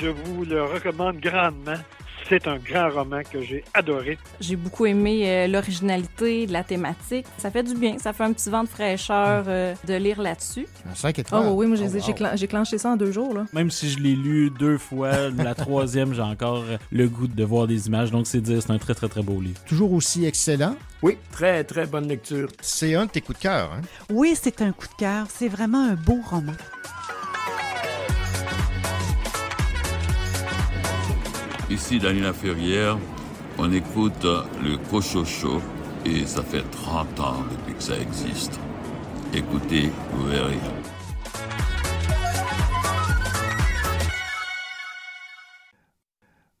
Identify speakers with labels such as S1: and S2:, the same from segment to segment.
S1: je vous le recommande grandement. C'est un grand roman que j'ai adoré.
S2: J'ai beaucoup aimé euh, l'originalité de la thématique. Ça fait du bien. Ça fait un petit vent de fraîcheur euh, de lire là-dessus.
S3: Un 5 étoiles.
S4: Oh oui, moi j'ai
S3: Oh, wow.
S4: clen- clenché ça en deux jours. Là.
S5: Même si je l'ai lu deux fois, la troisième, j'ai encore le goût de voir des images. Donc, c'est dire, c'est un très, très, très beau livre.
S3: Toujours aussi excellent.
S6: Oui, très, très bonne lecture.
S3: C'est un de tes coups de cœur. Hein?
S7: Oui, c'est un coup de cœur. C'est vraiment un beau roman.
S8: Ici Daniela Ferrière, on écoute le Cochocho et ça fait 30 ans depuis que ça existe. Écoutez, vous verrez.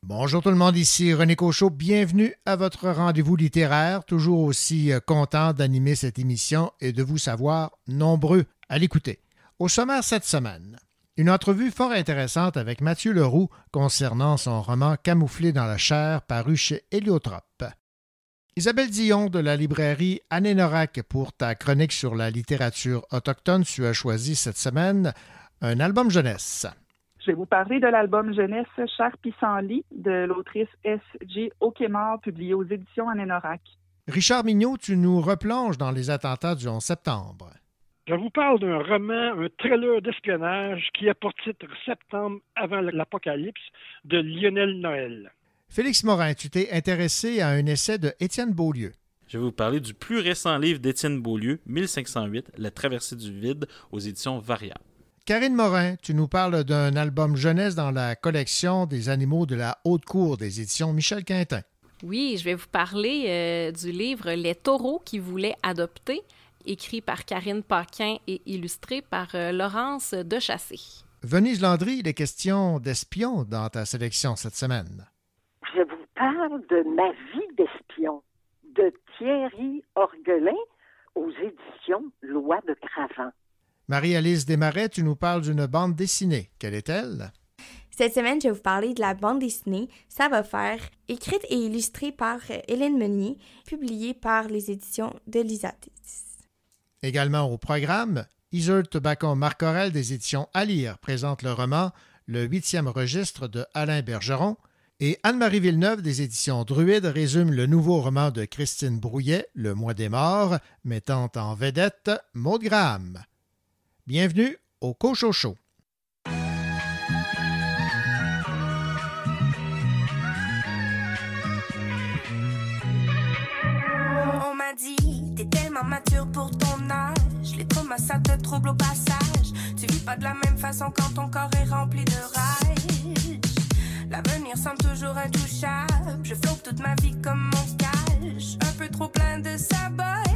S3: Bonjour tout le monde, ici René Cochot. Bienvenue à votre rendez-vous littéraire. Toujours aussi euh, content d'animer cette émission et de vous savoir nombreux à l'écouter. Au sommaire cette semaine, une entrevue fort intéressante avec Mathieu Leroux concernant son roman Camouflé dans la chair paru chez Héliotrope. Isabelle Dion de la librairie Anénorac pour ta chronique sur la littérature autochtone. Tu as choisi cette semaine un album jeunesse.
S9: Je vais vous parler de l'album jeunesse Cher Pissenlit de l'autrice S.J. Okemar, publié aux éditions Anénorac.
S3: Richard Mignot, tu nous replonges dans les attentats du 11 septembre.
S1: Je vous parle d'un roman, un thriller d'espionnage qui a pour titre Septembre avant l'apocalypse de Lionel Noël.
S3: Félix Morin, tu t'es intéressé à un essai de Étienne Beaulieu.
S5: Je vais vous parler du plus récent livre d'Étienne Beaulieu, 1508, La traversée du vide, aux éditions Variable.
S3: Karine Morin, tu nous parles d'un album jeunesse dans la collection des animaux de la haute cour des éditions Michel Quintin.
S2: Oui, je vais vous parler euh, du livre Les taureaux qui voulaient adopter, écrit par Karine Paquin et illustré par euh, Laurence Dechassé.
S3: Venise Landry, il est question d'espion dans ta sélection cette semaine.
S10: Je vous parle de Ma vie d'espion de Thierry Orguelin aux éditions Loi de Cravant.
S3: Marie-Alice Desmarais, tu nous parles d'une bande dessinée. Quelle est-elle?
S11: Cette semaine, je vais vous parler de la bande dessinée Ça va faire, écrite et illustrée par euh, Hélène Meunier, publiée par les éditions de Lisatis.
S3: Également au programme, Isolde Tobacco Marcorel des éditions à lire présente le roman Le huitième registre de Alain Bergeron et Anne-Marie Villeneuve des éditions Druide résume le nouveau roman de Christine Brouillet, Le mois des morts, mettant en vedette Maud Graham. Bienvenue au Cochocho.
S12: Ça te trouble au passage. Tu vis pas de la même façon quand ton corps est rempli de rage. L'avenir semble toujours intouchable. Je flotte toute ma vie comme mon cache. Un peu trop plein de sabotage.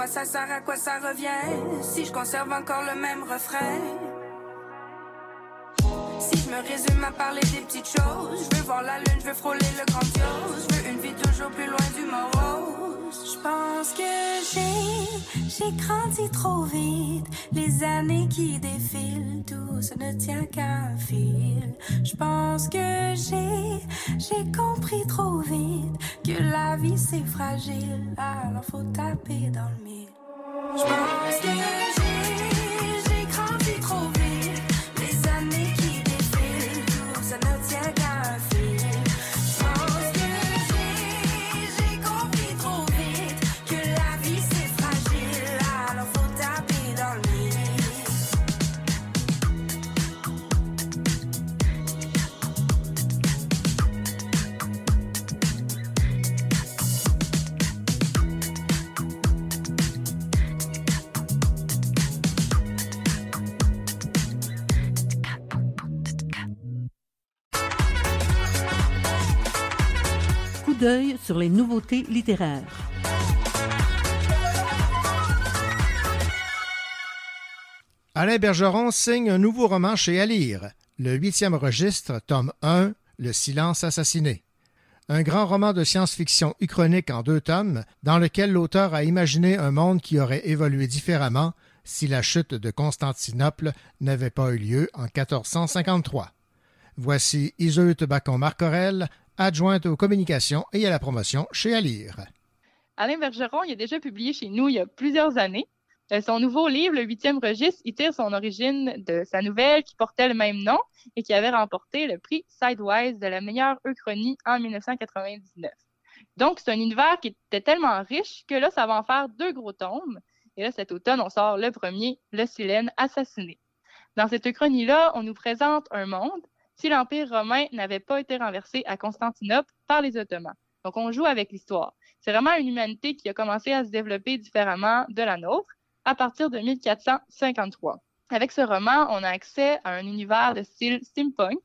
S12: Quoi ça sert, à quoi ça revient si je conserve encore le même refrain? Si je me résume à parler des petites choses, je veux voir la lune, je veux frôler le grandiose, je veux une vie toujours plus loin du morose. Je pense que j'ai, j'ai grandi trop vite, les années qui défilent, tout ça ne tient qu'à fil. Je pense que j'ai, j'ai compris trop vite que la vie c'est fragile, alors faut taper dans le les
S7: nouveautés littéraires.
S3: Alain Bergeron signe un nouveau roman chez Alire, le huitième registre, tome 1, Le silence assassiné. Un grand roman de science-fiction uchronique en deux tomes, dans lequel l'auteur a imaginé un monde qui aurait évolué différemment si la chute de Constantinople n'avait pas eu lieu en 1453. Voici Iseut Bacon-Marcorel, adjointe aux communications et à la promotion chez Alire.
S13: Alain Bergeron, il a déjà publié chez nous il y a plusieurs années. Euh, Son nouveau livre, Le huitième registre, il tire son origine de sa nouvelle qui portait le même nom et qui avait remporté le prix Sidewise de la meilleure Euchronie en 1999. Donc, c'est un univers qui était tellement riche que là, ça va en faire deux gros tomes. Et là, cet automne, on sort le premier, Le Silène assassiné. Dans cette Euchronie-là, on nous présente un monde si l'Empire romain n'avait pas été renversé à Constantinople par les Ottomans. Donc, on joue avec l'histoire. C'est vraiment une humanité qui a commencé à se développer différemment de la nôtre à partir de 1453. Avec ce roman, on a accès à un univers de style steampunk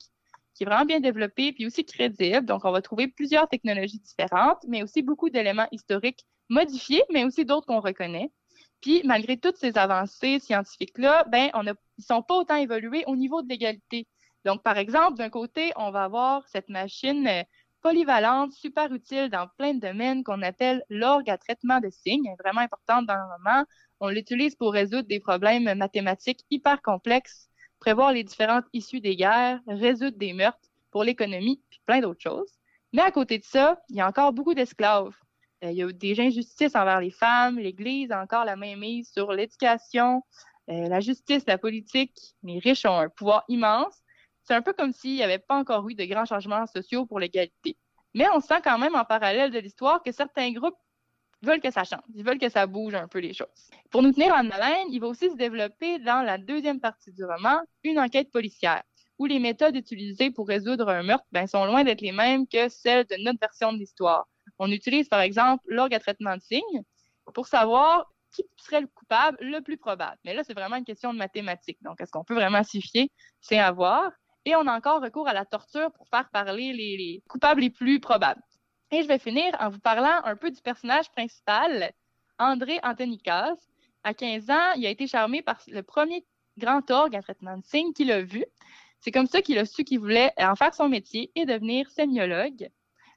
S13: qui est vraiment bien développé puis aussi crédible. Donc, on va trouver plusieurs technologies différentes, mais aussi beaucoup d'éléments historiques modifiés, mais aussi d'autres qu'on reconnaît. Puis, malgré toutes ces avancées scientifiques-là, ben, ils sont pas autant évolués au niveau de l'égalité. Donc, par exemple, d'un côté, on va avoir cette machine euh, polyvalente, super utile dans plein de domaines qu'on appelle l'orgue à traitement de signes, vraiment importante dans le roman. On l'utilise pour résoudre des problèmes mathématiques hyper complexes, prévoir les différentes issues des guerres, résoudre des meurtres pour l'économie, puis plein d'autres choses. Mais à côté de ça, il y a encore beaucoup d'esclaves. Euh, il y a des injustices envers les femmes, l'Église a encore la main mise sur l'éducation, euh, la justice, la politique. Les riches ont un pouvoir immense. C'est un peu comme s'il n'y avait pas encore eu de grands changements sociaux pour l'égalité. Mais on sent quand même en parallèle de l'histoire que certains groupes veulent que ça change. Ils veulent que ça bouge un peu les choses. Pour nous tenir en haleine, il va aussi se développer dans la deuxième partie du roman une enquête policière où les méthodes utilisées pour résoudre un meurtre ben, sont loin d'être les mêmes que celles de notre version de l'histoire. On utilise par exemple l'orgue à traitement de signes pour savoir qui serait le coupable le plus probable. Mais là, c'est vraiment une question de mathématiques. Donc, est-ce qu'on peut vraiment s'y fier? C'est à voir. Et on a encore recours à la torture pour faire parler les, les coupables les plus probables. Et je vais finir en vous parlant un peu du personnage principal, André Antonikas. À 15 ans, il a été charmé par le premier grand orgue à traitement de signes qu'il a vu. C'est comme ça qu'il a su qu'il voulait en faire son métier et devenir sémiologue.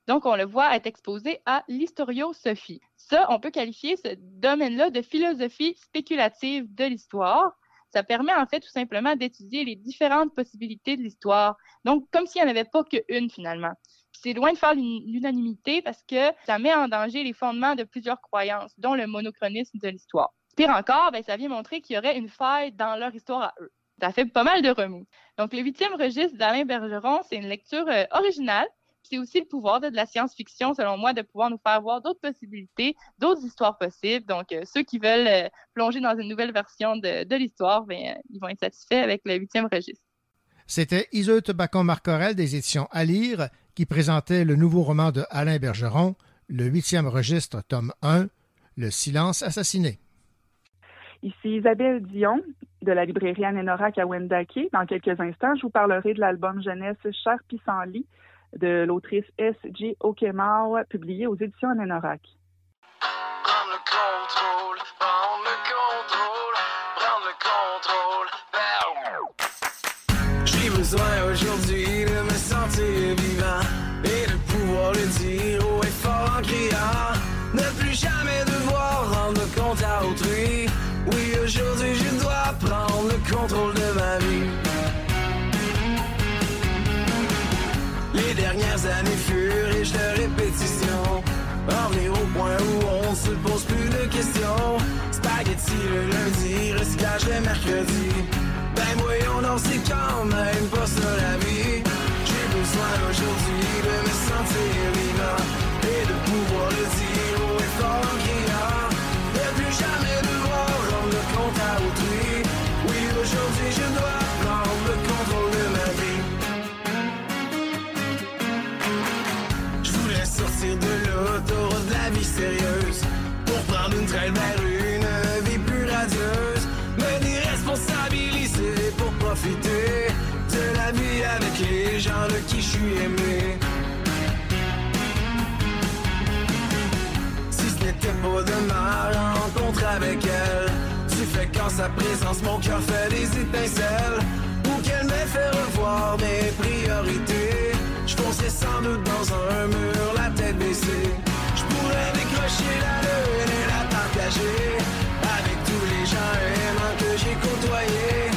S13: Donc, on le voit être exposé à l'historiosophie. Ça, on peut qualifier ce domaine-là de philosophie spéculative de l'histoire. Ça permet en fait tout simplement d'étudier les différentes possibilités de l'histoire. Donc, comme s'il n'y en avait pas qu'une finalement. C'est loin de faire l'unanimité parce que ça met en danger les fondements de plusieurs croyances, dont le monochronisme de l'histoire. Pire encore, ben, ça vient montrer qu'il y aurait une faille dans leur histoire à eux. Ça fait pas mal de remous. Donc, le huitième registre d'Alain Bergeron, c'est une lecture euh, originale. C'est aussi le pouvoir de, de la science-fiction, selon moi, de pouvoir nous faire voir d'autres possibilités, d'autres histoires possibles. Donc, euh, ceux qui veulent euh, plonger dans une nouvelle version de, de l'histoire, ben, euh, ils vont être satisfaits avec le huitième registre.
S3: C'était Iseut Bacon-Marcorel des éditions À lire qui présentait le nouveau roman de Alain Bergeron, le huitième registre, tome 1, Le silence assassiné.
S9: Ici Isabelle Dion de la librairie Anénorac à Wendake. Dans quelques instants, je vous parlerai de l'album jeunesse Cher Pissenlit de l'autrice S.J. Okemau, publié aux éditions Anénorac.
S14: contrôle, prendre le contrôle, prendre le contrôle. J'ai besoin aujourd'hui le mercredi. Ben voyons, non, c'est quand même pas pas de ma rencontre avec elle, tu fais qu'en sa présence mon cœur fait des étincelles. Ou qu'elle m'ait fait revoir mes priorités. Je foncerais sans doute dans un mur, la tête baissée. Je pourrais décrocher la lune et la partager avec tous les gens aimants que j'ai côtoyés.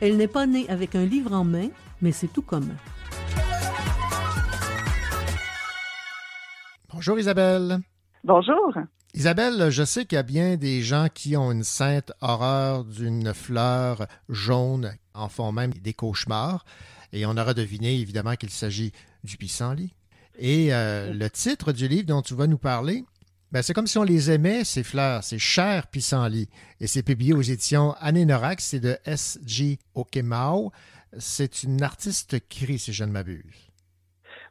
S7: Elle n'est pas née avec un livre en main, mais c'est tout commun.
S3: Bonjour Isabelle.
S9: Bonjour.
S3: Isabelle, je sais qu'il y a bien des gens qui ont une sainte horreur d'une fleur jaune, en font même des cauchemars. Et on aura deviné évidemment qu'il s'agit du pissenlit. Et euh, le titre du livre dont tu vas nous parler, ben, c'est comme si on les aimait, ces fleurs, ces chers pissenlits. Et c'est publié aux éditions Anénorax, c'est de S.G. Okemao. C'est une artiste cri, si je ne m'abuse.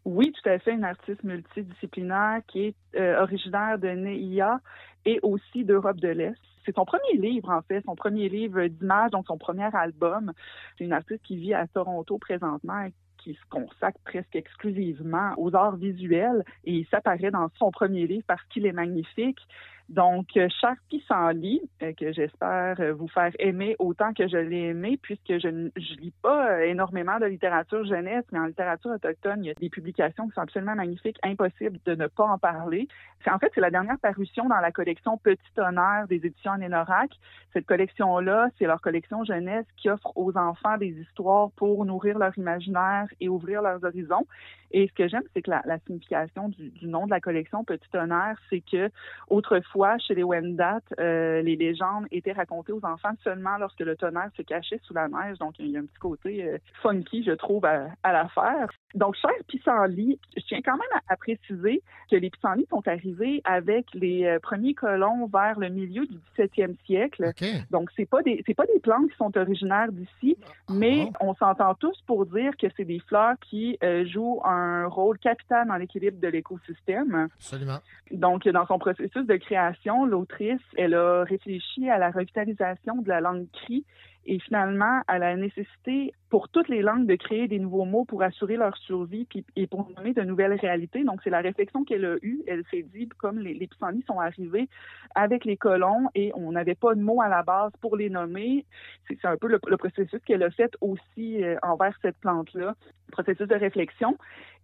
S9: Oui, tout à fait, une artiste multidisciplinaire qui est euh, originaire de Neia et aussi d'Europe de l'Est. C'est son premier livre, en fait, son premier livre d'images, donc son premier album. C'est une artiste qui vit à Toronto présentement qui se consacre presque exclusivement aux arts visuels et il s'apparaît dans son premier livre parce qu'il est magnifique. Donc, euh, Cher Pissenlit, euh, que j'espère euh, vous faire aimer autant que je l'ai aimé, puisque je ne lis pas euh, énormément de littérature jeunesse, mais en littérature autochtone, il y a des publications qui sont absolument magnifiques, impossible de ne pas en parler. En fait c'est la dernière parution dans la collection Petit Honneur des éditions Anénorac. Cette collection-là, c'est leur collection jeunesse qui offre aux enfants des histoires pour nourrir leur imaginaire et ouvrir leurs horizons. Et ce que j'aime, c'est que la, la signification du, du, nom de la collection Petit Honneur, c'est que autrefois, chez les Wendat, euh, les légendes étaient racontées aux enfants seulement lorsque le tonnerre se cachait sous la neige. Donc, il y a un petit côté euh, funky, je trouve, à, à l'affaire. Donc, cher pissenlit, je tiens quand même à, à, préciser que les pissenlits sont arrivés avec les euh, premiers colons vers le milieu du 17e siècle.
S3: Okay.
S9: Donc, c'est pas des c'est pas des plantes qui sont originaires d'ici, mais on s'entend tous pour dire que c'est des fleurs qui euh, jouent un rôle capital dans l'équilibre de l'écosystème.
S3: Absolument.
S9: Donc, dans son processus de création, l'autrice, elle a réfléchi à la revitalisation de la langue cri et finalement à la nécessité pour toutes les langues de créer des nouveaux mots pour assurer leur survie et pour nommer de nouvelles réalités. Donc, c'est la réflexion qu'elle a eue. Elle s'est dit, comme les, les pissenlits sont arrivés avec les colons et on n'avait pas de mots à la base pour les nommer, c'est un peu le, processus qu'elle a fait aussi euh, envers cette plante-là, processus de réflexion.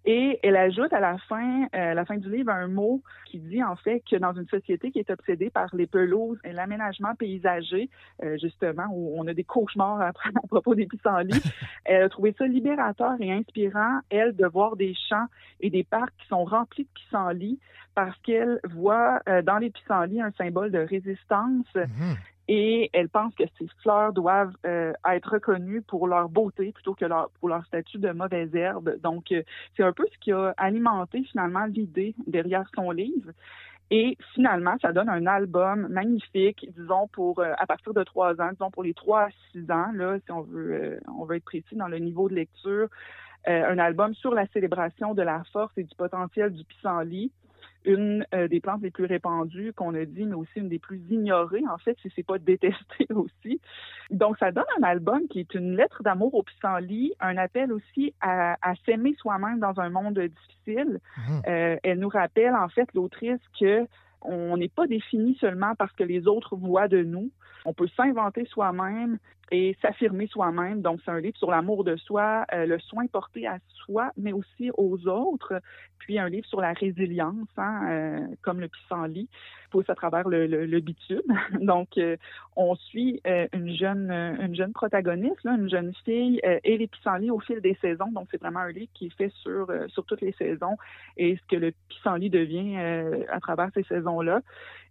S9: Et elle ajoute à la fin, euh, la fin du livre un mot qui dit en fait que dans une société qui est obsédée par les pelouses et l'aménagement paysager, euh, justement, où on a des cauchemars à, à propos des pissenlits, elle a trouvé ça libérateur et inspirant, elle, de voir des champs et des parcs qui sont remplis de pissenlits parce qu'elle voit euh, dans les pissenlits un symbole de résistance.
S3: Mhm.
S9: et elle pense que ces fleurs doivent euh, être reconnues pour leur beauté plutôt que leur, pour leur statut de mauvaise herbe. Donc, euh, c'est un peu ce qui a alimenté finalement l'idée derrière son livre. Et finalement, ça donne un album magnifique, disons pour euh, à partir de trois ans, disons pour les trois à six ans, là, si on veut, on veut être précis dans le niveau de lecture, un album sur la célébration de la force et du potentiel du pissenlit une euh, des plantes les plus répandues qu'on a dit, mais aussi une des plus ignorées, en fait, si c'est pas détesté aussi. Donc, ça donne un album qui est une lettre d'amour au pissenlit, un appel aussi à, s'aimer soi-même dans un monde difficile. Mmh. Euh, elle nous rappelle, en fait, l'autrice que on n'est pas défini seulement parce que les autres voient de nous. On peut s'inventer soi-même et s'affirmer soi-même. Donc, c'est un livre sur l'amour de soi, euh, le soin porté à soi, mais aussi aux autres. Puis, un livre sur la résilience, hein, euh, comme le pissenlit, pousse à travers le, le, bitume. Donc, euh, on suit une jeune une jeune protagoniste, là, une jeune fille et les pissenlits au fil des saisons. Donc, c'est vraiment un livre qui est fait sur, sur toutes les saisons et ce que le pissenlit devient à travers ces saisons-là.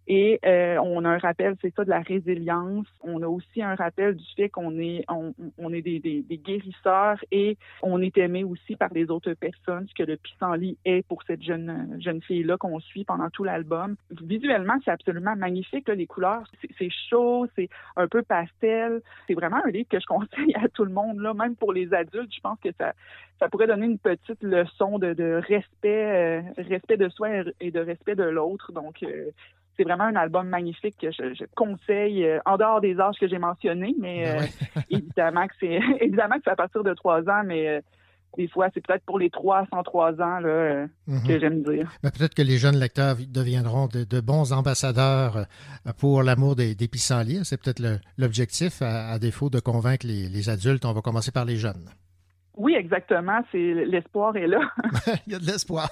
S9: Et euh, on a un rappel, c'est ça, de la résilience. On a aussi un rappel du fait qu'on est, on, on est des, des, des, guérisseurs et on est aimé aussi par les autres personnes, ce que le pissenlit est pour cette jeune jeune fille-là qu'on suit pendant tout l'album. Visuellement, c'est absolument magnifique, là, les couleurs. C'est chaud, c'est un peu pastel. C'est vraiment un livre que je conseille à tout le monde, là, même pour les adultes. Je pense que ça, ça pourrait donner une petite leçon de, de respect, euh, respect de soi et de respect de l'autre. Donc, euh, c'est vraiment un album magnifique que je, conseille euh, en dehors des âges que j'ai mentionnés, mais ben euh, évidemment que c'est évidemment que c'est à partir de trois ans, mais euh, des fois, c'est peut-être pour les trois 103 ans là, mhm. que j'aime dire.
S3: Ben, peut-être que les jeunes lecteurs deviendront de, bons ambassadeurs pour l'amour des, des pissenlits. C'est peut-être l'objectif, à, défaut de convaincre les, adultes. On va commencer par les jeunes.
S9: Oui, exactement. C'est l'espoir est là.
S3: Il y a de l'espoir.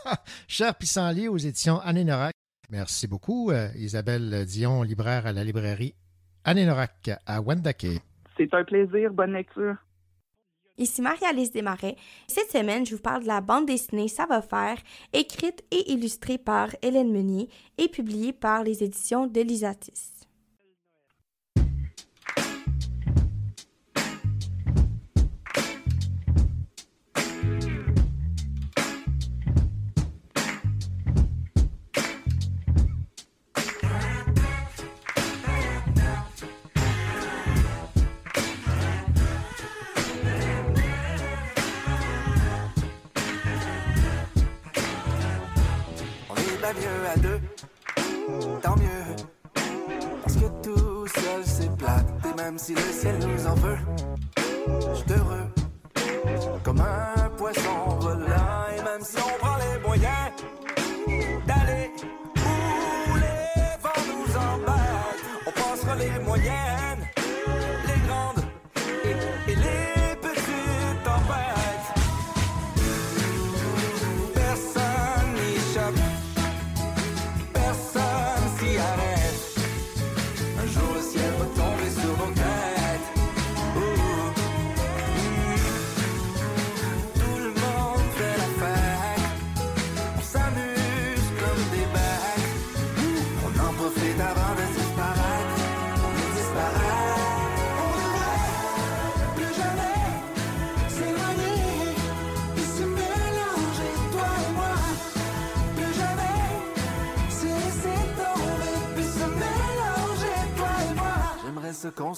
S3: Cher pissenlit aux éditions Anne Norac. Merci beaucoup, euh, Isabelle Dion, libraire à la librairie Anénorac à Wendake.
S9: C'est un plaisir. Bonne lecture.
S11: Ici Marie-Alice Desmarais. Cette semaine, je vous parle de la bande dessinée Ça va faire, écrite et illustrée par Hélène Meunier et publiée par les éditions de l'Isatis.
S15: Et même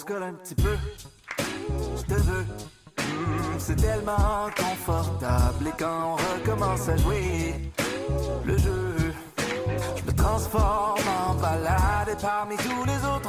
S15: se colle un petit peu. Je te veux. Hmm, c'est tellement confortable. Et quand on recommence à jouer le jeu, je me transforme en balade et parmi tous les autres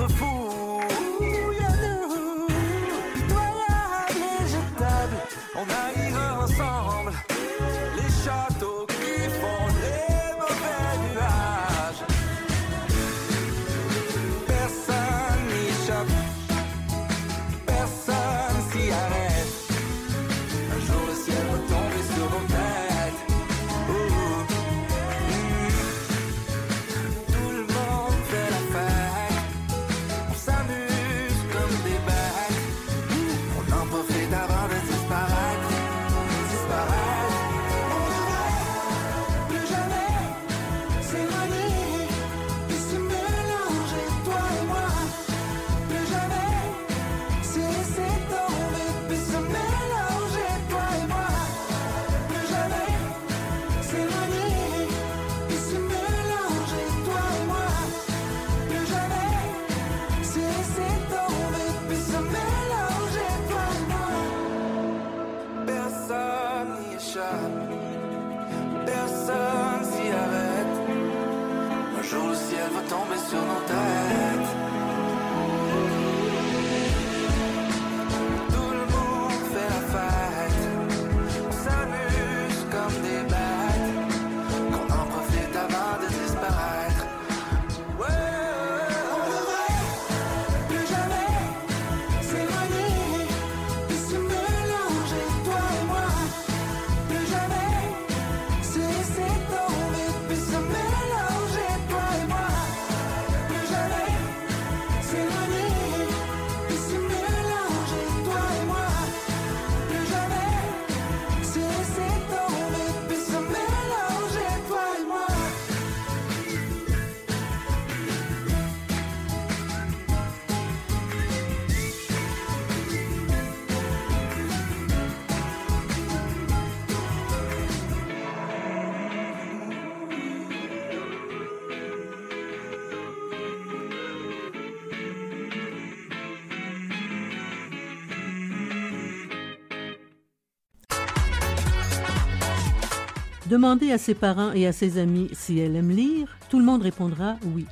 S7: Demandez à ses parents et à ses amis si elle aime lire. Tout le monde répondra oui.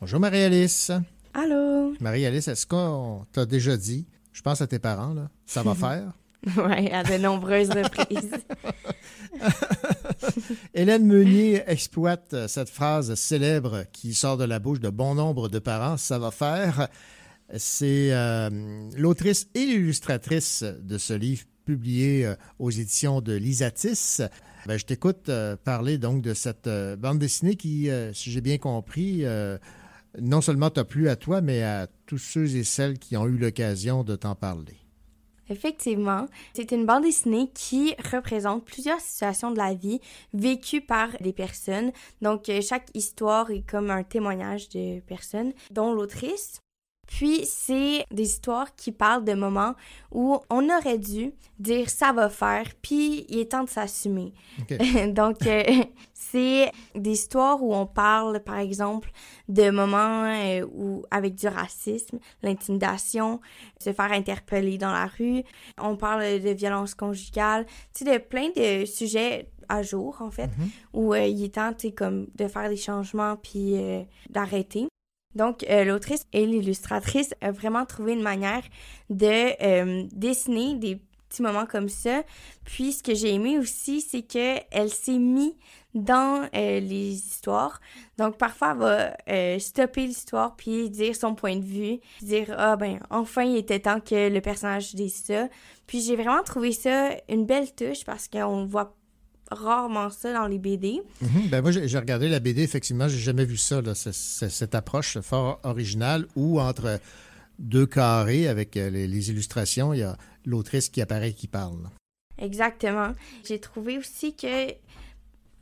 S3: Bonjour Marie-Alice.
S11: Allô?
S3: Marie-Alice, est-ce qu'on t'a déjà dit, je pense à tes parents, là, ça va faire?
S11: oui, à de nombreuses reprises.
S3: Hélène Meunier exploite cette phrase célèbre qui sort de la bouche de bon nombre de parents, ça va faire. C'est euh, l'autrice et l'illustratrice de ce livre publié euh, aux éditions de Lisatis. Ben, je t'écoute euh, parler donc de cette bande dessinée qui, si j'ai bien compris, non seulement t'a plu à toi, mais à tous ceux et celles qui ont eu l'occasion de t'en parler.
S11: Effectivement, c'est une bande dessinée qui représente plusieurs situations de la vie vécues par des personnes. Donc, chaque histoire est comme un témoignage de personnes, dont l'autrice puis, c'est des histoires qui parlent de moments où on aurait dû dire ça va faire, puis il est temps de s'assumer. Donc, euh, c'est des histoires où on parle, par exemple, de moments euh, où, avec du racisme, l'intimidation, se faire interpeller dans la rue. On parle de violence conjugale, tu sais, de plein de sujets à jour, en fait, mm-hmm. où euh, il est temps, tu sais, comme de faire des changements puis d'arrêter. Donc, euh, l'autrice et l'illustratrice ont vraiment trouvé une manière de euh, dessiner des petits moments comme ça. Puis, ce que j'ai aimé aussi, c'est qu'elle s'est mise dans euh, les histoires. Donc, parfois, elle va stopper l'histoire puis dire son point de vue, dire Ah, ben, enfin, il était temps que le personnage dise ça. Puis, j'ai vraiment trouvé ça une belle touche parce qu'on voit rarement ça dans les BD.
S3: Mhm. ben moi, j'ai regardé la BD, effectivement, j'ai jamais vu ça, cette approche fort originale où entre deux carrés avec euh, les, illustrations, il y a l'autrice qui apparaît qui parle.
S11: Exactement. J'ai trouvé aussi que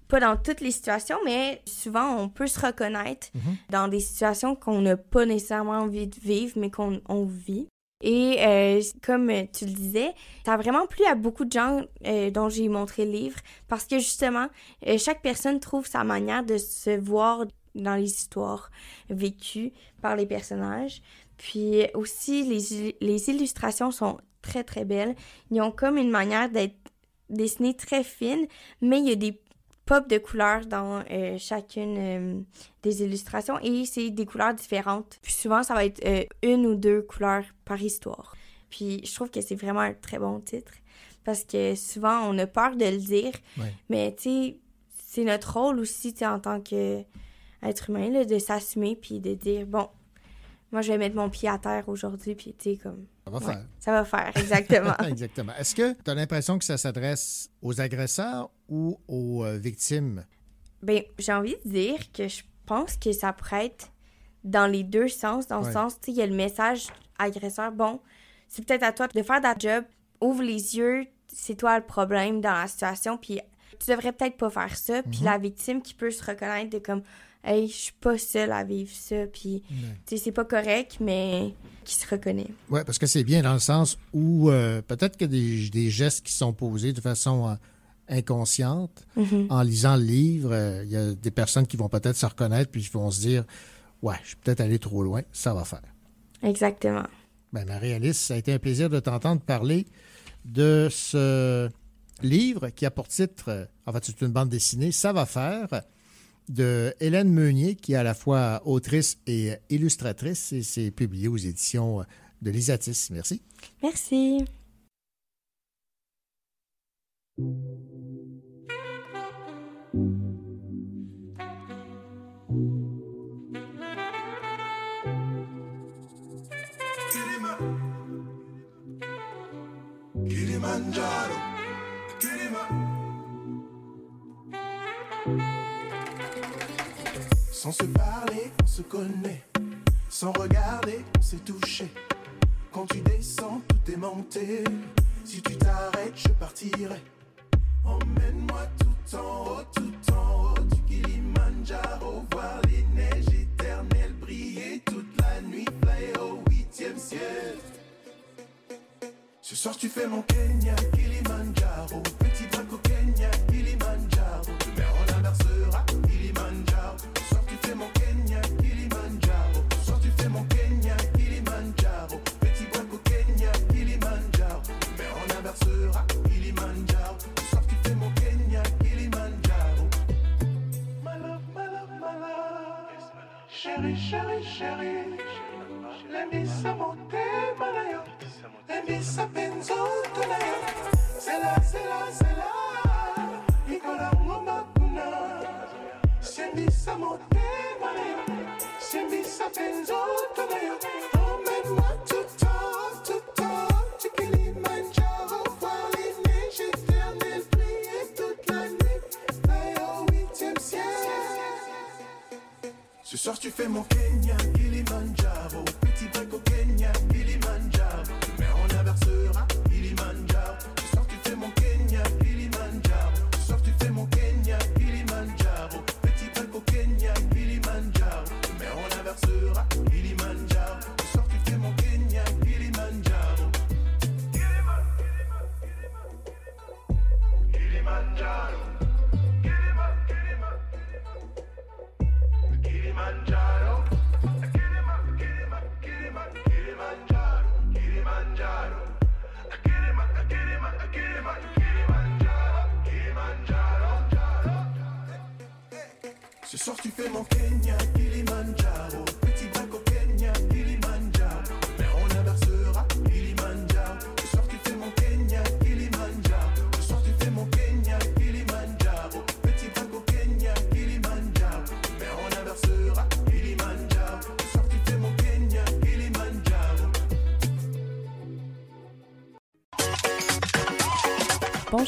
S11: pas dans toutes les situations, mais souvent on peut se reconnaître mhm. dans des situations qu'on n'a pas nécessairement envie de vivre, mais qu'on vit. Et euh, comme tu le disais, ça a vraiment plu à beaucoup de gens euh, dont j'ai montré le livre parce que justement, euh, chaque personne trouve sa manière de se voir dans les histoires vécues par les personnages. Puis aussi, les, les illustrations sont très très belles. Ils ont comme une manière d'être dessinées très fines, mais il y a des pop de couleurs dans euh, chacune euh, des illustrations et c'est des couleurs différentes. Puis souvent, ça va être euh, une ou deux couleurs par histoire. Puis je trouve que c'est vraiment un très bon titre parce que souvent, on a peur de le dire, mais tu sais, c'est notre rôle aussi en tant qu'être humain là, de s'assumer puis de dire, bon, moi, je vais mettre mon pied à terre aujourd'hui, puis tu sais, comme.
S3: Ça va faire.
S11: Ça va faire, exactement.
S3: exactement. Est-ce que tu as l'impression que ça s'adresse aux agresseurs ou aux euh, victimes?
S11: Bien, j'ai envie de dire que je pense que ça pourrait être dans les deux sens. Dans le sens, tu sais, il y a le message agresseur. Bon, c'est peut-être à toi de faire ta job. Ouvre les yeux, c'est toi le problème dans la situation, puis tu devrais peut-être pas faire ça. Puis mhm. la victime qui peut se reconnaître de comme hey, je suis pas seule à vivre ça, puis c'est pas correct, mais qui se reconnaît.
S3: Oui, parce que c'est bien dans le sens où euh, peut-être que des, des, gestes qui sont posés de façon euh, inconsciente, mm-hmm. en lisant le livre, euh, il y a des personnes qui vont peut-être se reconnaître, puis qui vont se dire Ouais, je suis peut-être allé trop loin, ça va faire.
S11: Exactement.
S3: Ben, Marie-Alice, ça a été un plaisir de t'entendre parler de ce livre qui a pour titre, en fait, c'est une bande dessinée, Ça va faire de Hélène Meunier, qui est à la fois autrice et illustratrice, et c'est publié aux éditions de Lisatis. Merci.
S11: Merci.
S16: Sans se parler, on se connaît. Sans regarder, on s'est touché. Quand tu descends, tout est monté. Si tu t'arrêtes, je partirai. Emmène-moi tout en haut, tout en haut du Kilimanjaro. Voir les neiges éternelles briller toute la nuit. Fly au huitième ciel. Ce soir, tu fais mon Kenya, Kilimanjaro. Petit drac au Kenya, chérie, chérie. Lemisa motema na yo, lemisa penzo na C'est Zela, zela, zela, ikola ngoma kuna. Sembisa motema na yo, sembisa penzo na. Ce soir tu fais mon Kenya, Kilimanjaro.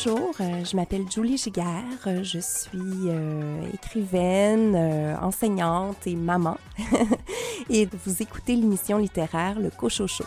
S17: Bonjour, euh, je m'appelle Julie Giguère, euh, je suis euh, écrivaine, enseignante et maman. et vous écoutez l'émission littéraire Le Cochocho.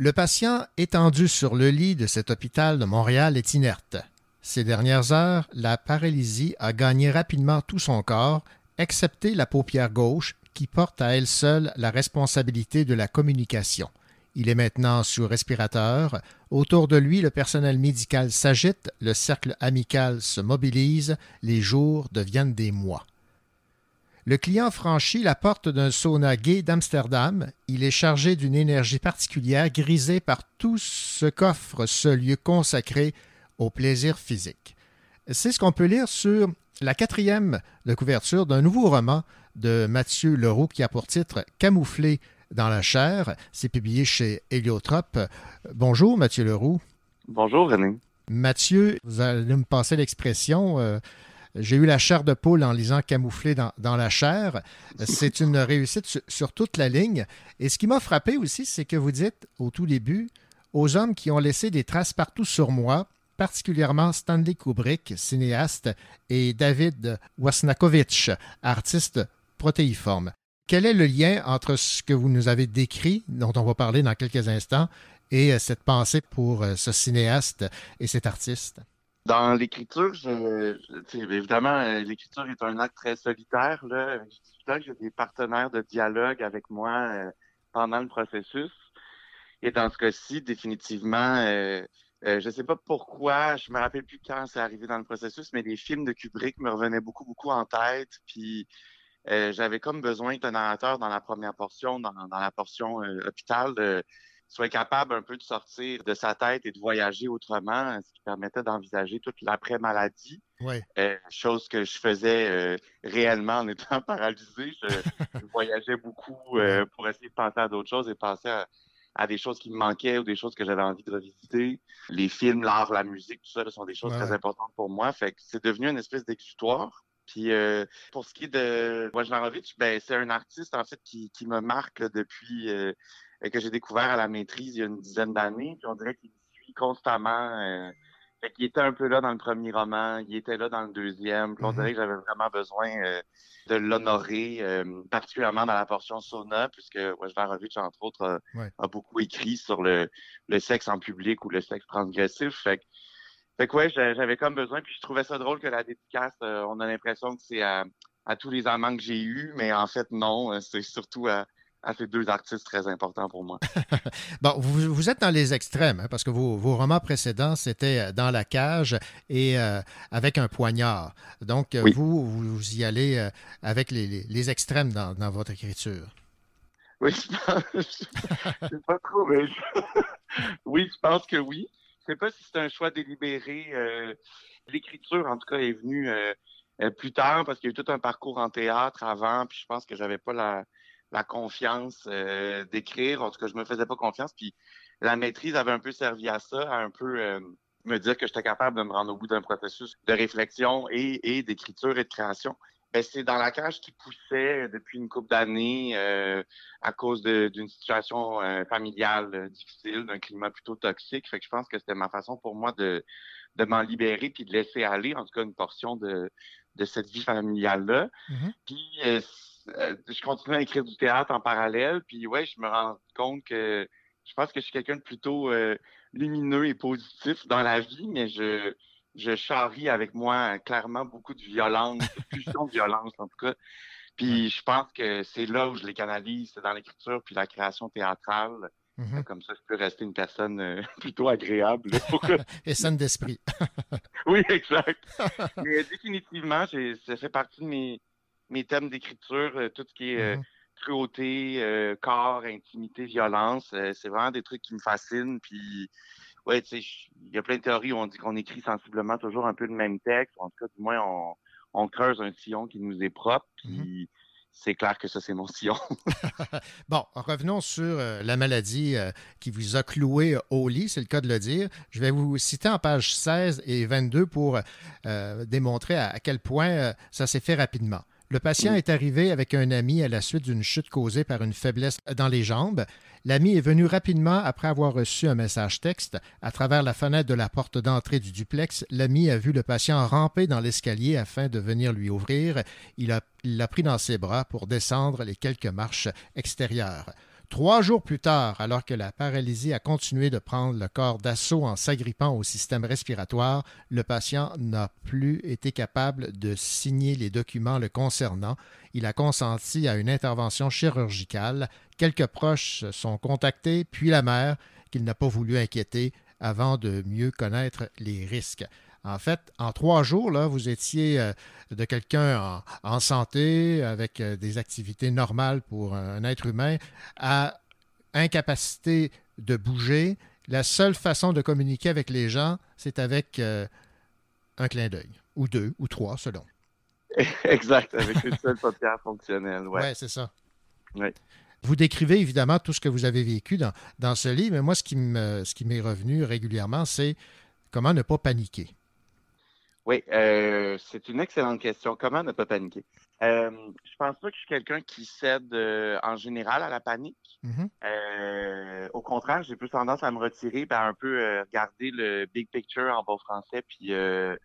S3: Le patient étendu sur le lit de cet hôpital de Montréal est inerte. Ces dernières heures, la paralysie a gagné rapidement tout son corps, excepté la paupière gauche qui porte à elle seule la responsabilité de la communication. Il est maintenant sous respirateur. Autour de lui, le personnel médical s'agite, le cercle amical se mobilise, les jours deviennent des mois. Le client franchit la porte d'un sauna gay d'Amsterdam. Il est chargé d'une énergie particulière grisée par tout ce qu'offre ce lieu consacré au plaisir physique. C'est ce qu'on peut lire sur la quatrième de couverture d'un nouveau roman de Mathieu Leroux qui a pour titre Camouflé dans la chair. C'est publié chez Héliotrope. Bonjour Mathieu Leroux.
S18: Bonjour René.
S3: Mathieu, vous allez me passer l'expression. Euh, j'ai eu la chair de poule en lisant Camouflé dans, la chair. C'est une réussite sur, sur, toute la ligne. Et ce qui m'a frappé aussi, c'est que vous dites au tout début, aux hommes qui ont laissé des traces partout sur moi, particulièrement Stanley Kubrick, cinéaste, et David Wasnakovich, artiste protéiforme. Quel est le lien entre ce que vous nous avez décrit, dont on va parler dans quelques instants, et euh, cette pensée pour euh, ce cinéaste et cet artiste?
S18: Dans l'écriture, évidemment, euh, l'écriture est un acte très solitaire. Là. J'ai des partenaires de dialogue avec moi pendant le processus. Et dans ce cas-ci, définitivement, je ne sais pas pourquoi, je me rappelle plus quand c'est arrivé dans le processus, mais les films de Kubrick me revenaient beaucoup, beaucoup en tête. Puis euh, j'avais comme besoin qu'un narrateur dans la première portion, dans, la portion euh, hôpital, soit capable un peu de sortir de sa tête et de voyager autrement, ce qui permettait d'envisager toute l'après-maladie. Euh, chose que je faisais réellement en étant paralysé. Je, voyageais beaucoup pour essayer de penser à d'autres choses et penser à, des choses qui me manquaient ou des choses que j'avais envie de revisiter. Les films, l'art, la musique, tout ça sont des choses très importantes pour moi. Fait que c'est devenu une espèce d'exutoire. Puis euh, pour ce qui est de Wojnarowicz, ben, c'est un artiste en fait qui, qui me marque depuis euh, que j'ai découvert à la maîtrise il y a une dizaine d'années. Puis on dirait qu'il suit constamment. Euh, fait qu'il était un peu là dans le premier roman, il était là dans le deuxième. Puis on mm-hmm. dirait que j'avais vraiment besoin euh, de l'honorer, particulièrement dans la portion sauna, puisque Wojnarowicz, entre autres, a, beaucoup écrit sur le, le sexe en public ou le sexe transgressif. Fait que fait que ouais, j'avais comme besoin, puis je trouvais ça drôle que la dédicace, euh, on a l'impression que c'est à, tous les amants que j'ai eus, mais en fait, non, euh, c'est surtout à, ces deux artistes très importants pour moi.
S3: bon, vous, êtes dans les extrêmes, hein, parce que vos, romans précédents, c'était euh, dans la cage et avec un poignard. Donc, vous, vous y allez avec les, extrêmes dans, votre écriture.
S18: Oui, je sais pas trop, mais oui, je pense que oui sais pas si c'est un choix délibéré. Euh, l'écriture, en tout cas, est venue euh, euh, plus tard parce qu'il y a eu tout un parcours en théâtre avant, puis je pense que j'avais pas la, confiance d'écrire. En tout cas, je me faisais pas confiance. Puis la maîtrise avait un peu servi à ça, à un peu me dire que j'étais capable de me rendre au bout d'un processus de réflexion et d'écriture et de création. Ben, c'est dans la cage qui poussait depuis une couple d'années euh, à cause d'une situation euh, familiale euh, difficile, d'un climat plutôt toxique. Fait que je pense que c'était ma façon pour moi de, de m'en libérer puis de laisser aller, en tout cas, une portion de, de cette vie familiale-là. Mm-hmm. Puis je continue à écrire du théâtre en parallèle. Puis ouais, je me rends compte que je pense que je suis quelqu'un de plutôt lumineux et positif dans la vie, mais je je charrie avec moi clairement beaucoup de violence, de pulsion de violence en tout cas. Puis je pense que c'est là où je les canalise, c'est dans l'écriture puis la création théâtrale. Mm-hmm. Comme ça, je peux rester une personne euh, plutôt agréable.
S3: Et saine d'esprit.
S18: oui, exact. Mais définitivement, ça fait partie de mes, mes thèmes d'écriture, euh, tout ce qui est euh, mm-hmm. cruauté, corps, intimité, violence. c'est vraiment des trucs qui me fascinent. Puis ouais, tu sais, il y a plein de théories où on dit qu'on écrit sensiblement toujours un peu le même texte. En tout cas, du moins, on, creuse un sillon qui nous est propre. Puis c'est clair que ça, c'est mon sillon.
S3: bon, revenons sur euh, la maladie euh, qui vous a cloué au lit, c'est le cas de le dire. Je vais vous citer en page 16 et 22 pour euh, démontrer à, quel point ça s'est fait rapidement. Le patient est arrivé avec un ami à la suite d'une chute causée par une faiblesse dans les jambes. L'ami est venu rapidement après avoir reçu un message texte. À travers la fenêtre de la porte d'entrée du duplex, l'ami a vu le patient ramper dans l'escalier afin de venir lui ouvrir. Il l'a pris dans ses bras pour descendre les quelques marches extérieures. Trois jours plus tard, alors que la paralysie a continué de prendre le corps d'assaut en s'agrippant au système respiratoire, le patient n'a plus été capable de signer les documents le concernant. Il a consenti à une intervention chirurgicale. Quelques proches sont contactés, puis la mère, qu'il n'a pas voulu inquiéter avant de mieux connaître les risques. En fait, en trois jours, là, vous étiez euh, de quelqu'un en, en, santé, avec euh, des activités normales pour un être humain, à incapacité de bouger. La seule façon de communiquer avec les gens, c'est avec euh, un clin d'œil, ou deux, ou trois, selon.
S18: Exact, avec une seule paupière fonctionnelle. Oui,
S3: ouais, c'est ça.
S18: Ouais.
S3: Vous décrivez évidemment tout ce que vous avez vécu dans, dans ce livre, mais moi, ce qui m'est revenu régulièrement, c'est comment ne pas paniquer.
S18: Oui, euh, c'est une excellente question. Comment ne pas paniquer? Euh, je pense pas que je suis quelqu'un qui cède euh, en général à la panique.
S3: Mm-hmm.
S18: euh, au contraire, j'ai plus tendance à me retirer et à un peu euh, regarder le big picture en bon français puis euh,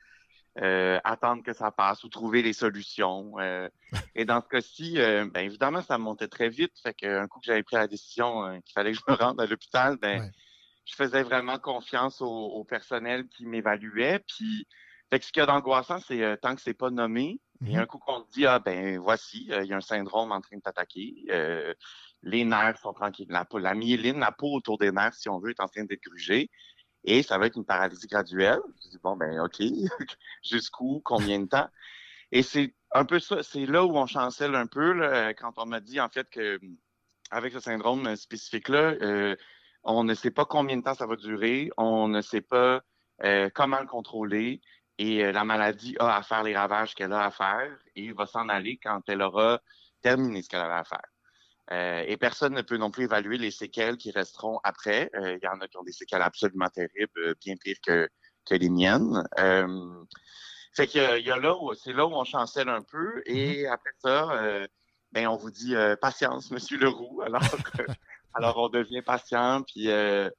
S18: attendre que ça passe ou trouver les solutions. et dans ce cas-ci, ben, évidemment, ça montait très vite. Fait qu'un coup que j'avais pris la décision qu'il fallait que je me rende à l'hôpital, ben,
S3: ouais.
S18: je faisais vraiment confiance au, au personnel qui m'évaluait. Puis fait que ce qu'il y a d'angoissant, c'est euh, tant que c'est pas nommé,
S3: Mhm.
S18: et un coup qu'on dit, ah ben voici, euh, il y a un syndrome en train de t'attaquer, euh, les nerfs sont tranquilles, la, peau, la myéline, la peau autour des nerfs, si on veut, est en train d'être grugée, et ça va être une paralysie graduelle. Je dis, bon, ben ok, jusqu'où, combien de temps? Et c'est un peu ça, c'est là où on chancelle un peu, là, quand on m'a dit en fait que avec ce syndrome spécifique-là, on ne sait pas combien de temps ça va durer, on ne sait pas euh, comment le contrôler. Et euh, la maladie a à faire les ravages qu'elle a à faire et va s'en aller quand elle aura terminé ce qu'elle avait à faire. Euh, et personne ne peut non plus évaluer les séquelles qui resteront après. Euh, Il y en a qui ont des séquelles absolument terribles, bien pires que, que les miennes. Euh, fait qu'il y a, là où c'est là où on chancelle un peu. Et après ça, euh, ben on vous dit euh, patience, Monsieur Leroux. Alors, alors on devient patient, puis euh,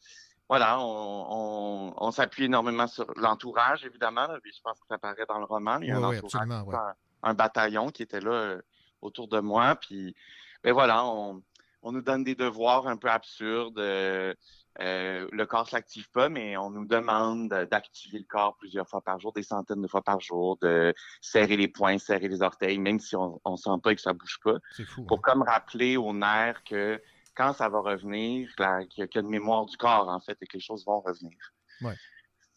S18: voilà, on, on, on s'appuie énormément sur l'entourage, évidemment. Là, puis je pense que ça paraît dans le roman. Il y a
S3: Oui,
S18: un entourage,
S3: ouais.
S18: un, un bataillon qui était là euh, autour de moi. Puis, ben voilà, on, on nous donne des devoirs un peu absurdes. euh, euh, le corps s'active pas, mais on nous demande d'activer le corps plusieurs fois par jour, des centaines de fois par jour, de serrer les poings, serrer les orteils, même si on, on sent pas que ça bouge pas,
S3: C'est fou.
S18: pour comme rappeler aux nerfs que quand ça va revenir, qu'il y a une mémoire du corps, en fait, et que les choses vont revenir.
S3: Ouais.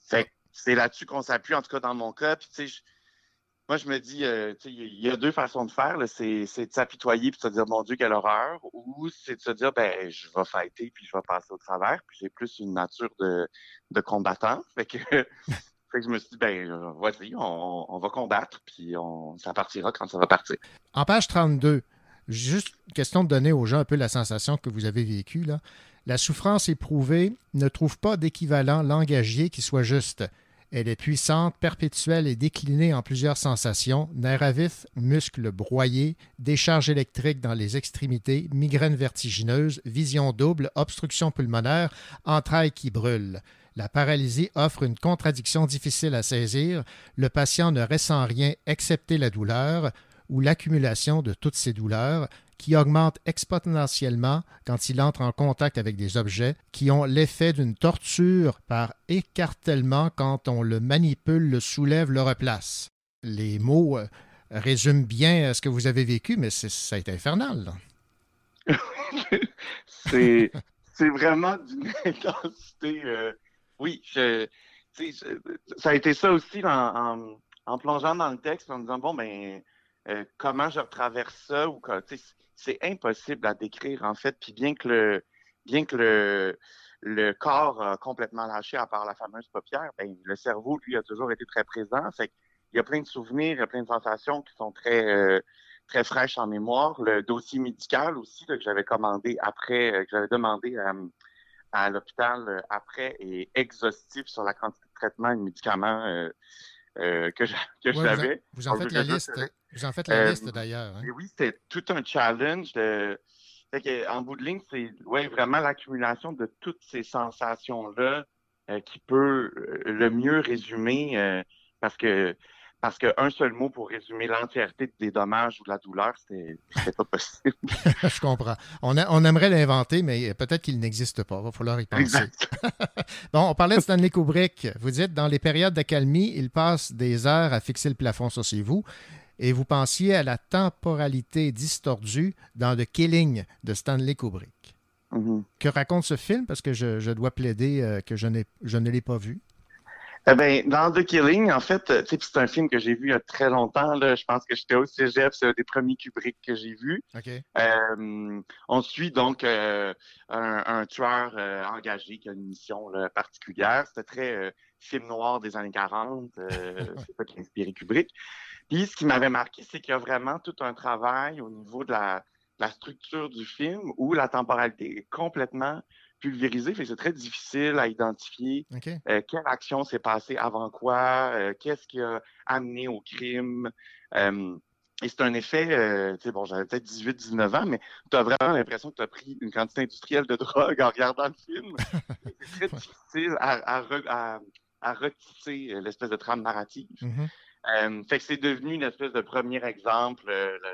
S18: Fait que c'est là-dessus qu'on s'appuie, en tout cas dans mon cas. Puis, tu sais, je- moi, je me dis, euh, tu sais, il y a deux façons de faire. C'est de s'apitoyer puis de se dire, mon Dieu, quelle horreur. Ou c'est de se dire, ben, je vais fighter puis je vais passer au travers. Puis j'ai plus une nature de, de combattant. Fait que, fait que je me suis dit, ben, vas-y, on, on va combattre puis on, ça partira quand ça va partir.
S3: En page 32, juste question de donner aux gens un peu la sensation que vous avez vécue. Là. La souffrance éprouvée ne trouve pas d'équivalent langagier qui soit juste. Elle est puissante, perpétuelle et déclinée en plusieurs sensations, nerfs à vif, muscles broyés, décharge électrique dans les extrémités, migraine vertigineuse, vision double, obstruction pulmonaire, entrailles qui brûlent. La paralysie offre une contradiction difficile à saisir. Le patient ne ressent rien excepté la douleur ou l'accumulation de toutes ces douleurs qui augmentent exponentiellement quand il entre en contact avec des objets qui ont l'effet d'une torture par écartèlement quand on le manipule, le soulève, le replace. Les mots euh, résument bien euh, ce que vous avez vécu, mais ça a été infernal.
S18: c'est vraiment d'une intensité. euh, oui, ça a été ça aussi en, plongeant dans le texte, en disant bon ben euh, comment je traverse ça ou c'est impossible à décrire en fait. Puis bien que le bien que le le corps a complètement lâché à part la fameuse paupière, ben, le cerveau lui a toujours été très présent. Fait il y a plein de souvenirs, il y a plein de sensations qui sont très euh, très fraîches en mémoire. Le dossier médical aussi là, que j'avais commandé après, euh, que j'avais demandé à, à l'hôpital après est exhaustif sur la quantité de traitements et de médicaments euh, euh, que
S3: vous en-
S18: j'avais.
S3: vous en faites la
S18: juste-
S3: liste. Vous en faites la
S18: Euh,
S3: liste d'ailleurs. hein.
S18: oui, c'était tout un challenge. De... Fait en bout de ligne, c'est ouais, vraiment l'accumulation de toutes ces sensations-là euh, qui peut euh, le mieux résumer. euh, parce que parce qu'un seul mot pour résumer l'entièreté des dommages ou de la douleur, c'était pas possible.
S3: Je comprends. On, on aimerait l'inventer, mais peut-être qu'il n'existe pas. Il va falloir y penser. bon, on parlait de Stanley Kubrick. Vous dites, dans les périodes d'accalmie, il passe des heures à fixer le plafond, ça c'est vous. Et vous pensiez à la temporalité distordue dans The Killing de Stanley Kubrick.
S18: Mm-hmm.
S3: Que raconte ce film? Parce que je, je dois plaider euh, que je, je ne l'ai pas vu.
S18: Eh ben, dans The Killing, en fait, c'est un film que j'ai vu il y a très longtemps. Là. Je pense que j'étais au cégep, c'est un des premiers Kubrick que j'ai vu. Euh, on suit donc euh, un, un, tueur euh, engagé qui a une mission là, particulière. C'était très film noir des années 40. c'est ça qui a inspiré Kubrick. Puis, ce qui m'avait marqué, c'est qu'il y a vraiment tout un travail au niveau de la, la structure du film où la temporalité est complètement pulvérisé, c'est très difficile à identifier euh, quelle action s'est passée avant quoi, euh, qu'est-ce qui a amené au crime. Euh, et c'est un effet, tu sais, bon, j'avais peut-être 18-19 ans, mais tu as vraiment l'impression que tu as pris une quantité industrielle de drogue en regardant le film. c'est très difficile à, à, retisser l'espèce de trame narrative. Mm-hmm. fait que c'est devenu une espèce de premier exemple,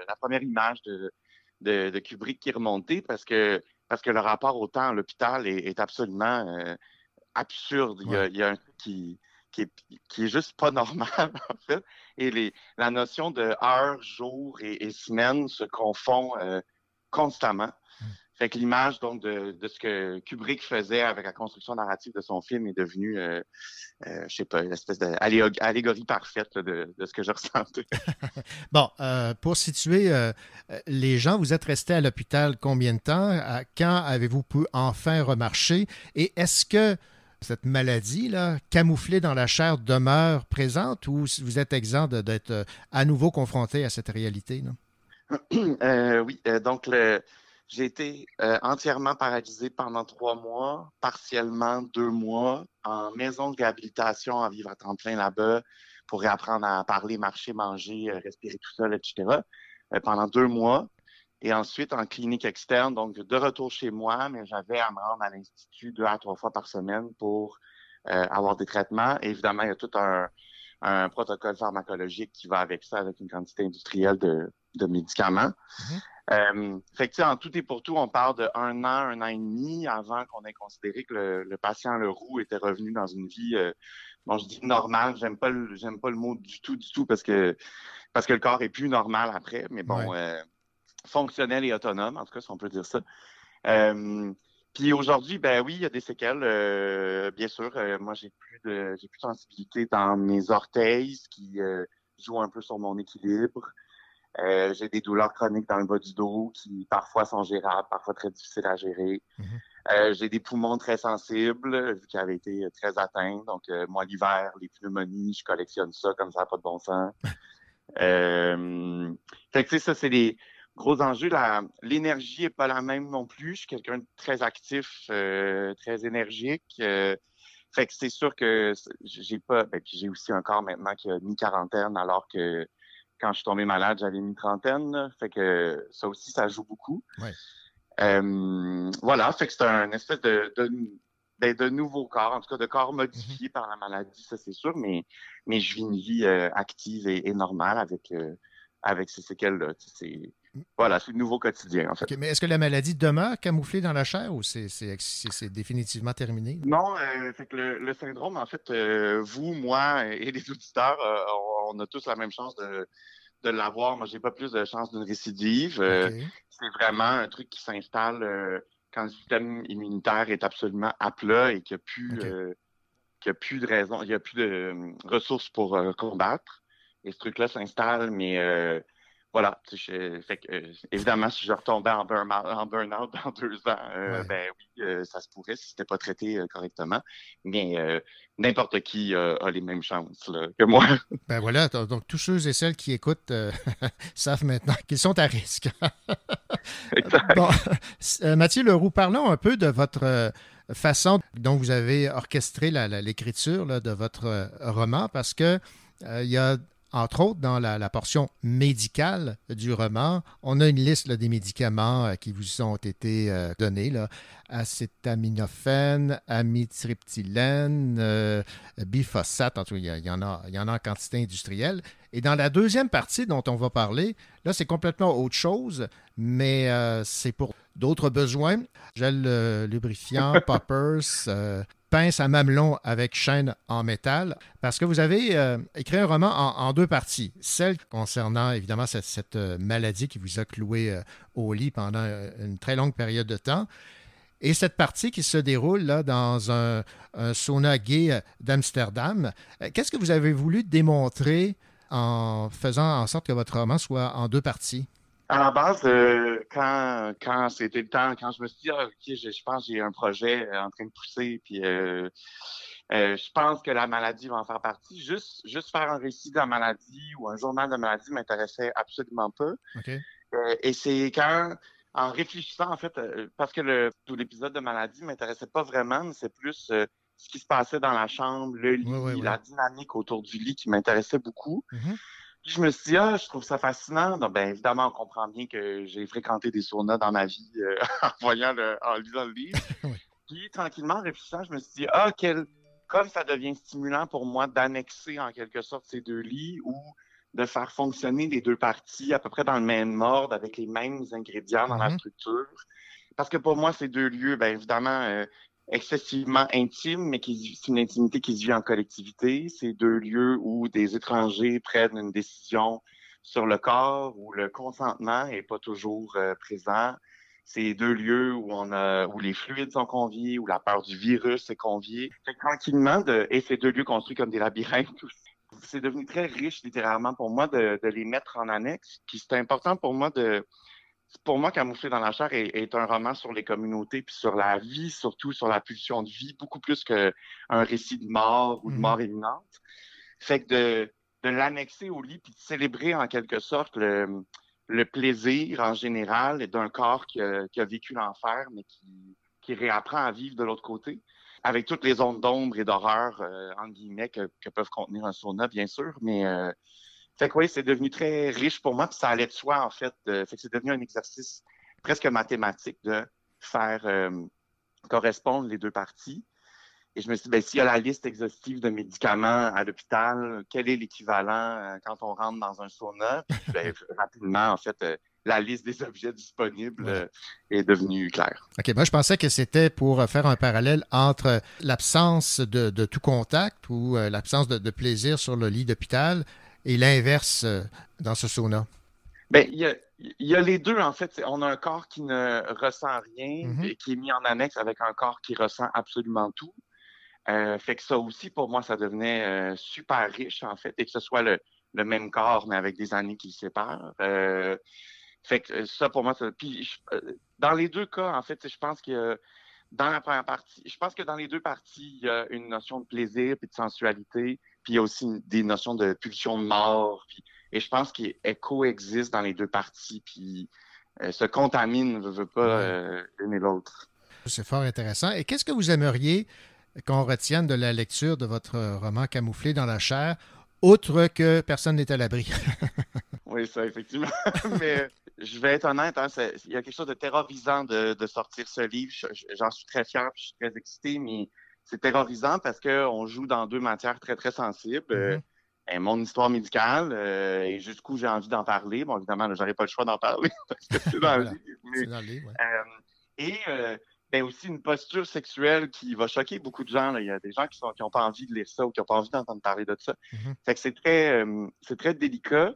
S18: la, première image de, de, de, Kubrick qui est remontée parce que parce que le rapport au temps à l'hôpital est, absolument euh, absurde. Il, y a, un truc qui, qui, est, juste pas normal, en fait. Et les, la notion de heure, jour et, semaine se confond euh, constamment. Fait que l'image donc de, ce que Kubrick faisait avec la construction narrative de son film est devenue, euh, euh, je sais pas, une espèce d'allégorie parfaite de, ce que je ressentais.
S3: bon, euh, pour situer les gens, vous êtes resté à l'hôpital combien de temps? Quand avez-vous pu enfin remarcher? Et est-ce que cette maladie-là, camouflée dans la chair, demeure présente ou vous êtes exempt d'être à nouveau confronté à cette réalité?
S18: oui, donc le j'ai été euh, entièrement paralysé pendant trois mois, partiellement deux mois, en maison de réhabilitation, à vivre à temps plein là-bas pour réapprendre à parler, marcher, manger, euh, respirer tout seul, etc. Euh, pendant deux mois. Et ensuite, en clinique externe, donc de retour chez moi, mais j'avais à me rendre à l'Institut deux à trois fois par semaine pour avoir des traitements. évidemment, il y a tout un, protocole pharmacologique qui va avec ça, avec une quantité industrielle de, médicaments. Mm-hmm. Euh, fait que, en tout et pour tout, on parle de un an, un an et demi avant qu'on ait considéré que le, patient le roux était revenu dans une vie, euh, bon, je dis normale, j'aime pas le, j'aime pas le mot du tout, du tout, parce que, parce que le corps est plus normal après, mais bon, euh, fonctionnel et autonome, en tout cas, si on peut dire ça. Euh, puis aujourd'hui, ben oui, il y a des séquelles. bien sûr, moi j'ai plus de j'ai plus de sensibilité dans mes orteils, ce qui joue un peu sur mon équilibre. Euh, j'ai des douleurs chroniques dans le bas du dos qui parfois sont gérables, parfois très difficiles à gérer. Mhm. euh, j'ai des poumons très sensibles, vu qu'ils avaient été très atteints. Donc, euh, moi, l'hiver, les pneumonies, je collectionne ça comme ça n'a pas de bon sens. euh, fait que, ça, c'est des gros enjeux. L'énergie est pas la même non plus. Je suis quelqu'un de très actif, euh, très énergique. fait que c'est sûr que j'ai pas... Ben, puis j'ai aussi un corps maintenant qui a mi-quarantaine, alors que quand je suis tombé malade, j'avais une trentaine. fait que ça aussi, ça joue beaucoup. Euh, voilà, fait que c'est un espèce de, de, ben, de, nouveau corps, en tout cas de corps modifié par la maladie, ça c'est sûr, mais, mais je vis une vie euh, active et, normale avec, euh, avec ces séquelles-là. Voilà, c'est le nouveau quotidien, en fait.
S3: mais est-ce que la maladie demeure camouflée dans la chair ou c'est définitivement terminé?
S18: Non, fait que le, syndrome, en fait, vous, moi et les auditeurs, on a tous la même chance de, de l'avoir. Moi, j'ai pas plus de chance d'une récidive. Euh, c'est vraiment un truc qui s'installe euh, quand le système immunitaire est absolument à plat et qu'il n'y a plus, euh, a plus de raison, il n'y a plus de ressources pour combattre. Et ce truc-là s'installe, mais voilà, fait que, euh, évidemment, si je retombais en burn-out dans deux ans, euh, ben oui, euh, ça se pourrait si c'était pas traité correctement. Mais n'importe qui a les mêmes chances que moi.
S3: Ben voilà, donc tous ceux et celles qui écoutent savent maintenant qu'ils sont à risque. bon, Mathieu Leroux, parlons un peu de votre façon dont vous avez orchestré l'écriture de votre roman, parce que il y a Entre autres, dans la, la portion médicale du roman, on a une liste là, des médicaments euh, qui vous ont été euh, donnés. Là. Acétaminophène, amitriptylène, euh, en tout cas, il y, en a, il y en a en quantité industrielle. Et dans la deuxième partie dont on va parler, là, c'est complètement autre chose, mais euh, c'est pour d'autres besoins. Gel lubrifiant, poppers, pince à mamelon avec chaîne en métal, parce que vous avez euh, écrit un roman en, deux parties. Celle concernant évidemment cette, euh, maladie qui vous a cloué euh, au lit pendant une très longue période de temps. Et cette partie qui se déroule là, dans un, un sauna gay d'Amsterdam. Qu'est-ce que vous avez voulu démontrer en faisant en sorte que votre roman soit en deux parties?
S18: À la base, euh, quand, quand c'était le temps, quand je me suis dit, ah, OK, je, je pense que j'ai un projet euh, en train de pousser, puis euh, euh, je pense que la maladie va en faire partie. Juste, juste faire un récit de la maladie ou un journal de maladie m'intéressait absolument pas. Et c'est quand, en réfléchissant, en fait, parce que le, tout l'épisode de maladie m'intéressait pas vraiment, mais c'est plus ce qui se passait dans la chambre, le lit, la dynamique autour du lit qui m'intéressait beaucoup.
S3: Mhm.
S18: Puis je me suis dit, ah, je trouve ça fascinant. Donc, ben, évidemment, on comprend bien que j'ai fréquenté des saunas dans ma vie euh, en voyant le, en lisant le livre. Puis, tranquillement, en réfléchissant, je me suis dit, ah, quel, comme ça devient stimulant pour moi d'annexer en quelque sorte ces deux lits ou de faire fonctionner les deux parties à peu près dans le même ordre avec les mêmes ingrédients dans la
S3: Mhm.
S18: structure. Parce que pour moi, ces deux lieux, bien évidemment, euh, excessivement intimes, mais qui c'est une intimité qui se vit en collectivité. C'est deux lieux où des étrangers prennent une décision sur le corps, où le consentement est pas toujours euh, présent. C'est deux lieux où on a, où les fluides sont conviés, où la peur du virus est conviée. Fait tranquillement, de, et ces deux lieux construits comme des labyrinthes. C'est devenu très riche littéralement pour moi de, de les mettre en annexe. Puis c'est important pour moi de, pour moi, Camouflé dans la chair est, est un roman sur les communautés, puis sur la vie, surtout sur la pulsion de vie, beaucoup plus qu'un récit de mort ou de
S3: Mhm.
S18: mort imminente. Fait que de, de l'annexer au lit, puis de célébrer en quelque sorte le, le plaisir en général d'un corps qui a, qui a vécu l'enfer, mais qui, qui réapprend à vivre de l'autre côté, avec toutes les ondes d'ombre et d'horreur, euh, entre guillemets, que, que peuvent contenir un sauna, bien sûr, mais... euh, fait que oui, c'est devenu très riche pour moi, puis ça allait de soi, en fait. fait que c'est devenu un exercice presque mathématique de faire euh, correspondre les deux parties. Et je me suis dit, ben, s'il y a la liste exhaustive de médicaments à l'hôpital, quel est l'équivalent euh, quand on rentre dans un sauna? Puis, ben, rapidement, en fait, euh, la liste des objets disponibles euh, est devenue claire.
S3: OK, moi je pensais que c'était pour faire un parallèle entre l'absence de, de tout contact ou l'absence de, de plaisir sur le lit d'hôpital et l'inverse euh, dans ce sauna?
S18: Ben, il y a, il y a les deux, en fait. On a un corps qui ne ressent rien
S3: Mhm.
S18: et qui est mis en annexe avec un corps qui ressent absolument tout. Euh, fait que ça aussi, pour moi, ça devenait euh, super riche, en fait, et que ce soit le, le même corps, mais avec des années qui le séparent. Euh, fait que ça, pour moi, ça... Puis, je- dans les deux cas, en fait, je pense que dans la première partie, je pense que dans les deux parties, il y a une notion de plaisir puis de sensualité, puis il y a aussi des notions de pulsion de mort. Puis, et je pense qu'elles coexistent dans les deux parties, puis euh, se contaminent, ne veut pas euh, l'une et l'autre.
S3: C'est fort intéressant. Et qu'est-ce que vous aimeriez qu'on retienne de la lecture de votre roman Camouflé dans la chair, outre que personne n'est à l'abri?
S18: Oui, ça, effectivement. Mais je vais être honnête, hein, il y a quelque chose de terrorisant de, de sortir ce livre. Je- je- J'en suis très fier, puis je suis très excité, mais c'est terrorisant parce qu'on joue dans deux matières très, très sensibles. Euh, euh, mon histoire médicale euh, et jusqu'où j'ai envie d'en parler. Bon, évidemment, j'aurais pas le choix d'en parler parce que c'est dans
S3: Voilà. dans le livre, ouais.
S18: euh, et euh, ben aussi une posture sexuelle qui va choquer beaucoup de gens. là. Il y a des gens qui n'ont pas envie de lire ça ou qui n'ont pas envie d'entendre parler de ça.
S3: Mhm.
S18: Fait que c'est très, c'est très délicat.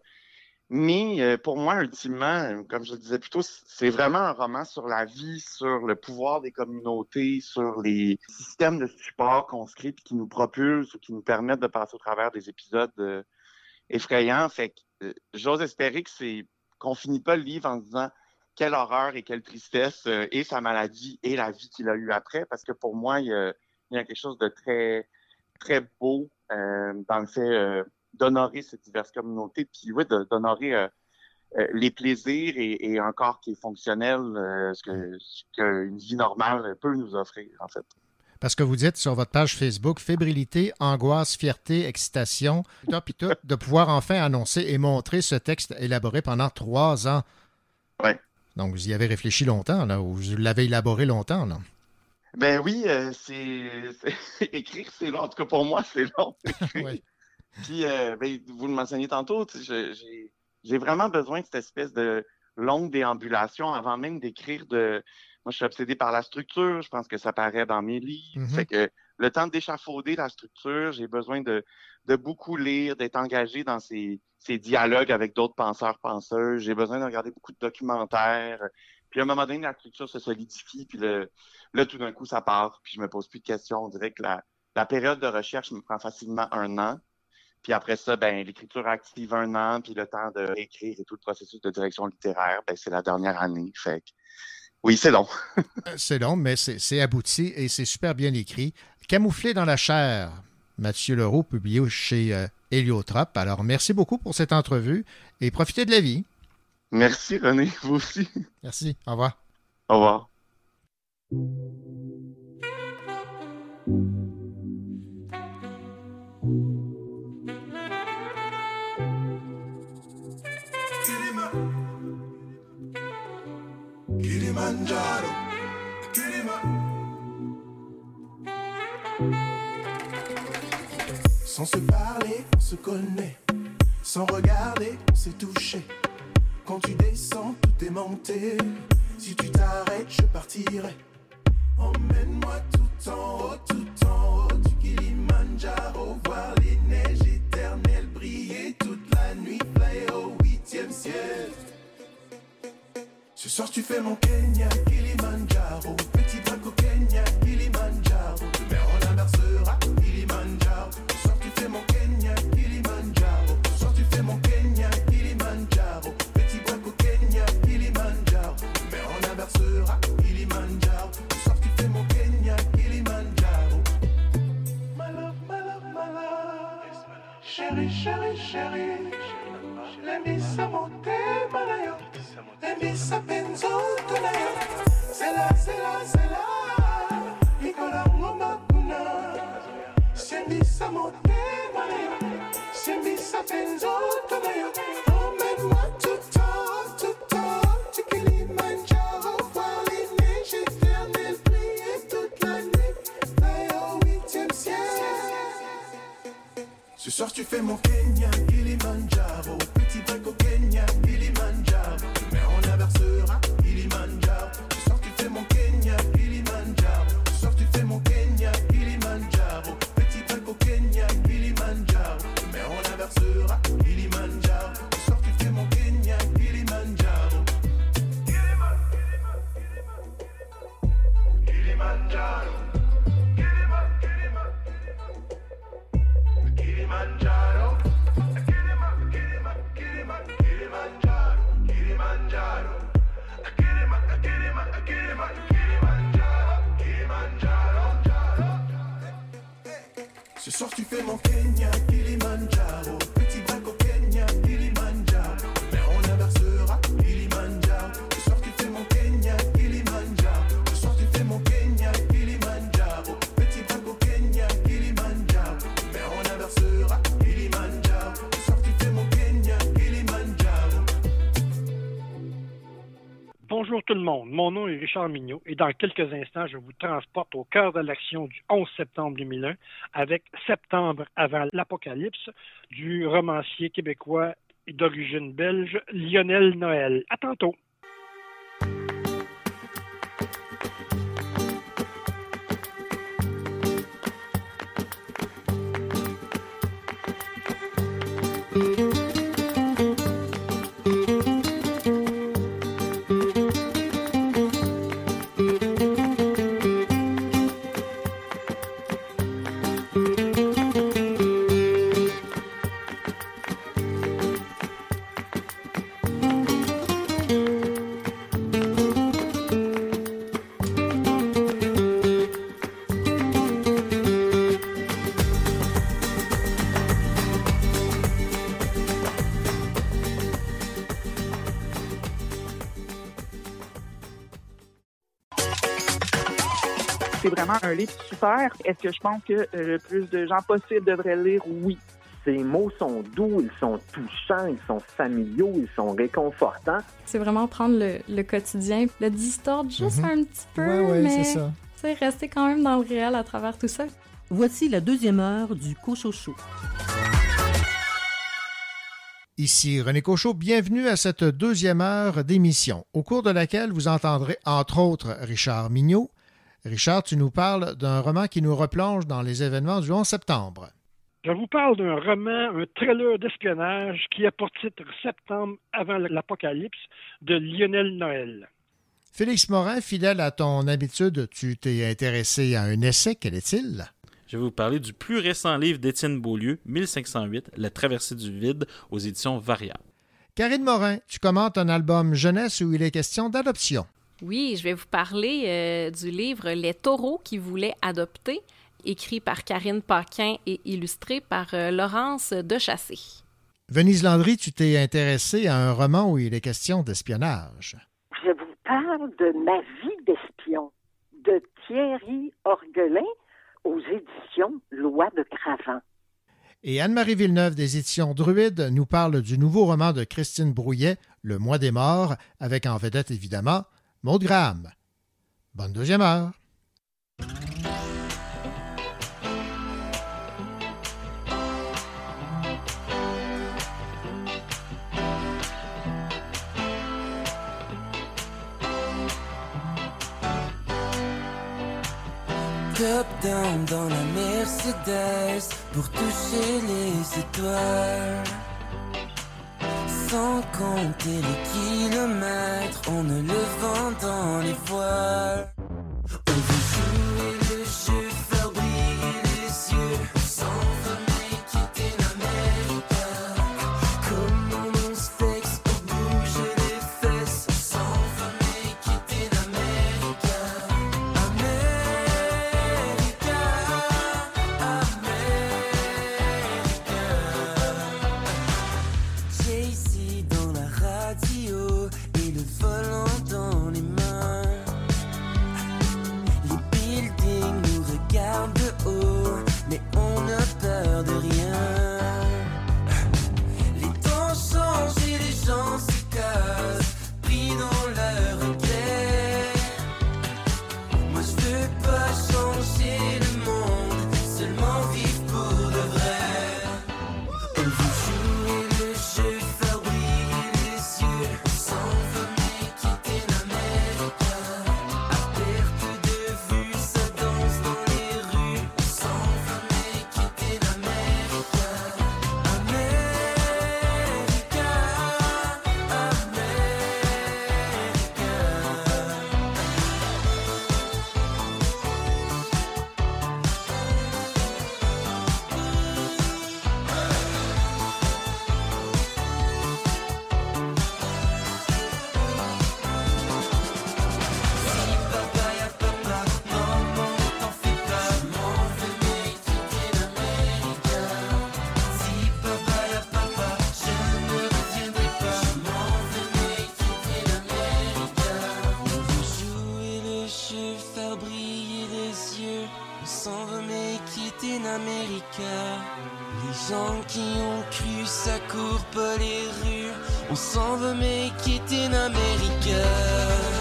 S18: Mais euh, pour moi, ultimement, comme je le disais plus tôt, c'est vraiment un roman sur la vie, sur le pouvoir des communautés, sur les systèmes de support qu'on se crée qui nous propulsent ou qui nous permettent de passer au travers des épisodes euh, effrayants. Fait que euh, j'ose espérer que c'est qu'on finit pas le livre en disant quelle horreur et quelle tristesse euh, et sa maladie et la vie qu'il a eue après, parce que pour moi, il y y a quelque chose de très, très beau dans le fait d'honorer ces diverses communautés, puis oui, d'honorer euh, euh, les plaisirs et, et un corps qui est fonctionnel, euh, ce que qu'une vie normale peut nous offrir, en fait.
S3: Parce que vous dites sur votre page Facebook, fébrilité, angoisse, fierté, excitation, puis tout, de pouvoir enfin annoncer et montrer ce texte élaboré pendant trois ans.
S18: Oui.
S3: Donc, vous y avez réfléchi longtemps, là, ou vous l'avez élaboré longtemps, là?
S18: Ben oui, euh, c'est c'est- écrire, c'est long. En tout cas, pour moi, c'est long.
S3: Oui.
S18: Puis, euh, ben, vous le mentionnez tantôt, j'ai vraiment besoin de cette espèce de longue déambulation avant même d'écrire de. Moi, je suis obsédé par la structure. Je pense que ça paraît dans mes livres.
S19: Mhm.
S18: Fait que le temps d'échafauder la structure, j'ai besoin de, de beaucoup lire, d'être engagé dans ces, ces dialogues avec d'autres penseurs, penseuses. J'ai besoin de regarder beaucoup de documentaires. Puis à un moment donné, la structure se solidifie, puis le, là, tout d'un coup, ça part, puis je me pose plus de questions. On dirait que la, la période de recherche me prend facilement un an. Puis après ça, ben, l'écriture active un an, puis le temps de réécrire et tout le processus de direction littéraire, ben, c'est la dernière année. Fait que, oui, c'est long.
S3: Euh, C'est long, mais c'est c'est abouti et c'est super bien écrit. Camouflé dans la chair, Mathieu Leroux, publié chez euh, Héliotrope. Alors, merci beaucoup pour cette entrevue et profitez de la vie.
S18: Merci, René, vous aussi.
S3: Merci. Au revoir.
S18: Au revoir.
S16: Kilimanjaro, Kilima. Sans se parler, on se connaît. Sans regarder, on s'est touché. Quand tu descends, tout est monté. Si tu t'arrêtes, je partirai. Emmène-moi tout en haut, tout en haut du Kilimanjaro. Voir les neiges éternelles briller toute la nuit. Fly au huitième ciel. Ce soir tu fais mon Kenya, Kilimanjaro. Petit braque au Kenya, Kilimanjaro. Demain on inversera, Kilimanjaro. Ce soir tu fais mon Kenya, Kilimanjaro. Ce soir tu fais mon Kenya, Kilimanjaro. Petit braque au Kenya, Kilimanjaro. Demain on inversera, Kilimanjaro. Ce soir tu fais mon Kenya, Kilimanjaro. My love, my love, my love Chérie, chérie, chérie ngoma kuna Sembisa monter, ce soir tu fais mon Kenya,
S1: monde, mon nom est Richard Mignot et dans quelques instants, je vous transporte au cœur de l'action du 11 septembre 2001 avec Septembre avant l'Apocalypse du romancier québécois d'origine belge Lionel Noël. À tantôt.
S9: Est-ce que je pense que euh, le plus de gens possible devraient le lire? Oui.
S20: Ces mots sont doux, ils sont touchants, ils sont familiaux, ils sont réconfortants.
S21: C'est vraiment prendre le, le quotidien, le distordre juste
S3: Mhm.
S21: un petit peu,
S7: Ouais, ouais,
S21: mais
S7: c'est
S21: rester quand même dans le réel à travers tout ça.
S7: Voici la deuxième heure du Cochocho.
S3: Ici René Cochot, bienvenue à cette deuxième heure d'émission, au cours de laquelle vous entendrez entre autres Richard Mignot. Richard, tu nous parles d'un roman qui nous replonge dans les événements du 11 septembre.
S1: Je vous parle d'un roman, un thriller d'espionnage qui a pour titre Septembre avant l'Apocalypse de Lionel Noël.
S3: Félix Morin, fidèle à ton habitude, tu t'es intéressé à un essai, quel est-il?
S5: Je vais vous parler du plus récent livre d'Étienne Beaulieu, 1508, La traversée du vide, aux éditions Variable.
S3: Karine Morin, tu commentes un album jeunesse où il est question d'adoption.
S2: Oui, je vais vous parler euh, du livre Les taureaux qui voulaient adopter, écrit par Karine Paquin et illustré par euh, Laurence Dechassé.
S3: Venise Landry, tu t'es intéressé à un roman où il est question d'espionnage.
S10: Je vous parle de Ma vie d'espion de Thierry Orgelin aux éditions Loi de Cravant.
S3: Et Anne-Marie Villeneuve des éditions Druide nous parle du nouveau roman de Christine Brouillet, Le mois des morts, avec en vedette évidemment Maud Graham. Bonne deuxième heure.
S15: Top down dans la Mercedes pour toucher les étoiles. Sans compter les kilomètres, on ne le vend dans les voiles. Court les rues. On s'en veut mais quitter l'Amérique.
S7: On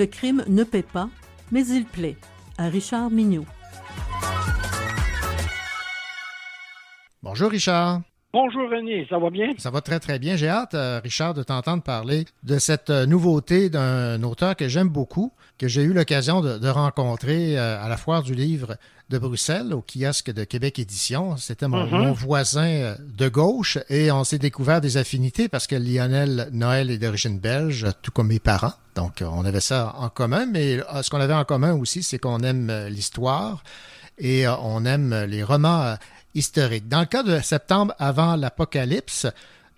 S7: le crime ne paie pas, mais il plaît. À Richard Mignot.
S3: Bonjour Richard.
S1: Bonjour René, ça va bien?
S3: Ça va très très bien. J'ai hâte, euh, Richard, de t'entendre parler de cette euh, nouveauté d'un auteur que j'aime beaucoup, que j'ai eu l'occasion de, de, rencontrer euh, à la foire du livre de Bruxelles, au kiosque de Québec Édition. C'était mon,
S1: Mhm.
S3: mon voisin de gauche et on s'est découvert des affinités parce que Lionel Noël est d'origine belge, tout comme mes parents. Donc, on avait ça en commun, mais euh, ce qu'on avait en commun aussi, c'est qu'on aime euh, l'histoire et euh, on aime les romans euh, historiques. Dans le cas de Septembre avant l'Apocalypse,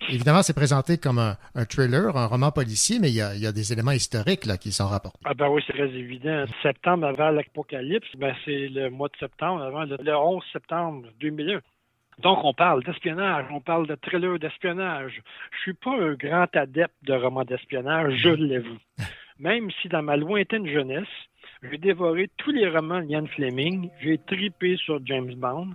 S3: évidemment, c'est présenté comme un, un thriller, un roman policier, mais il y a, il y a des éléments historiques là, qui s'en rapportent.
S1: Ah ben oui, c'est très évident. Septembre avant l'apocalypse, ben c'est le mois de septembre, avant le, le 11 septembre 2001. Donc, on parle d'espionnage, on parle de thriller d'espionnage. Je suis pas un grand adepte de romans d'espionnage, je l'avoue. Même si dans ma lointaine jeunesse, j'ai dévoré tous les romans de Ian Fleming, j'ai tripé sur James Bond.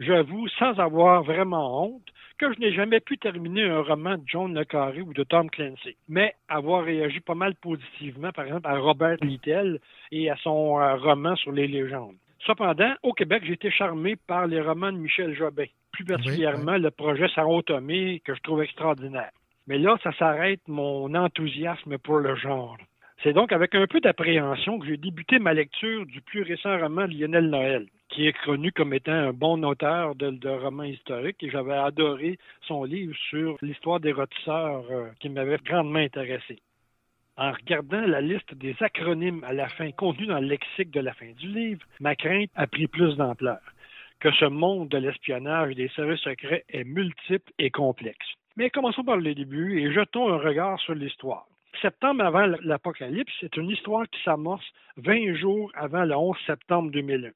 S1: J'avoue, sans avoir vraiment honte, que je n'ai jamais pu terminer un roman de John Le Carré ou de Tom Clancy, mais avoir réagi pas mal positivement, par exemple, à Robert Littell et à son euh, roman sur les légendes. Cependant, au Québec, j'ai été charmé par les romans de Michel Jobin, plus particulièrement le projet Sarah Tomé, que je trouve extraordinaire. Mais là, ça s'arrête mon enthousiasme pour le genre. C'est donc avec un peu d'appréhension que j'ai débuté ma lecture du plus récent roman de Lionel Noël, qui est connu comme étant un bon auteur de, romans historiques, et j'avais adoré son livre sur l'histoire des rôtisseurs euh, qui m'avait grandement intéressé. En regardant la liste des acronymes à la fin contenus dans le lexique de la fin du livre, ma crainte a pris plus d'ampleur, que ce monde de l'espionnage et des services secrets est multiple et complexe. Mais commençons par le début et jetons un regard sur l'histoire. Septembre avant l'Apocalypse, c'est une histoire qui s'amorce 20 jours avant le 11 septembre 2001.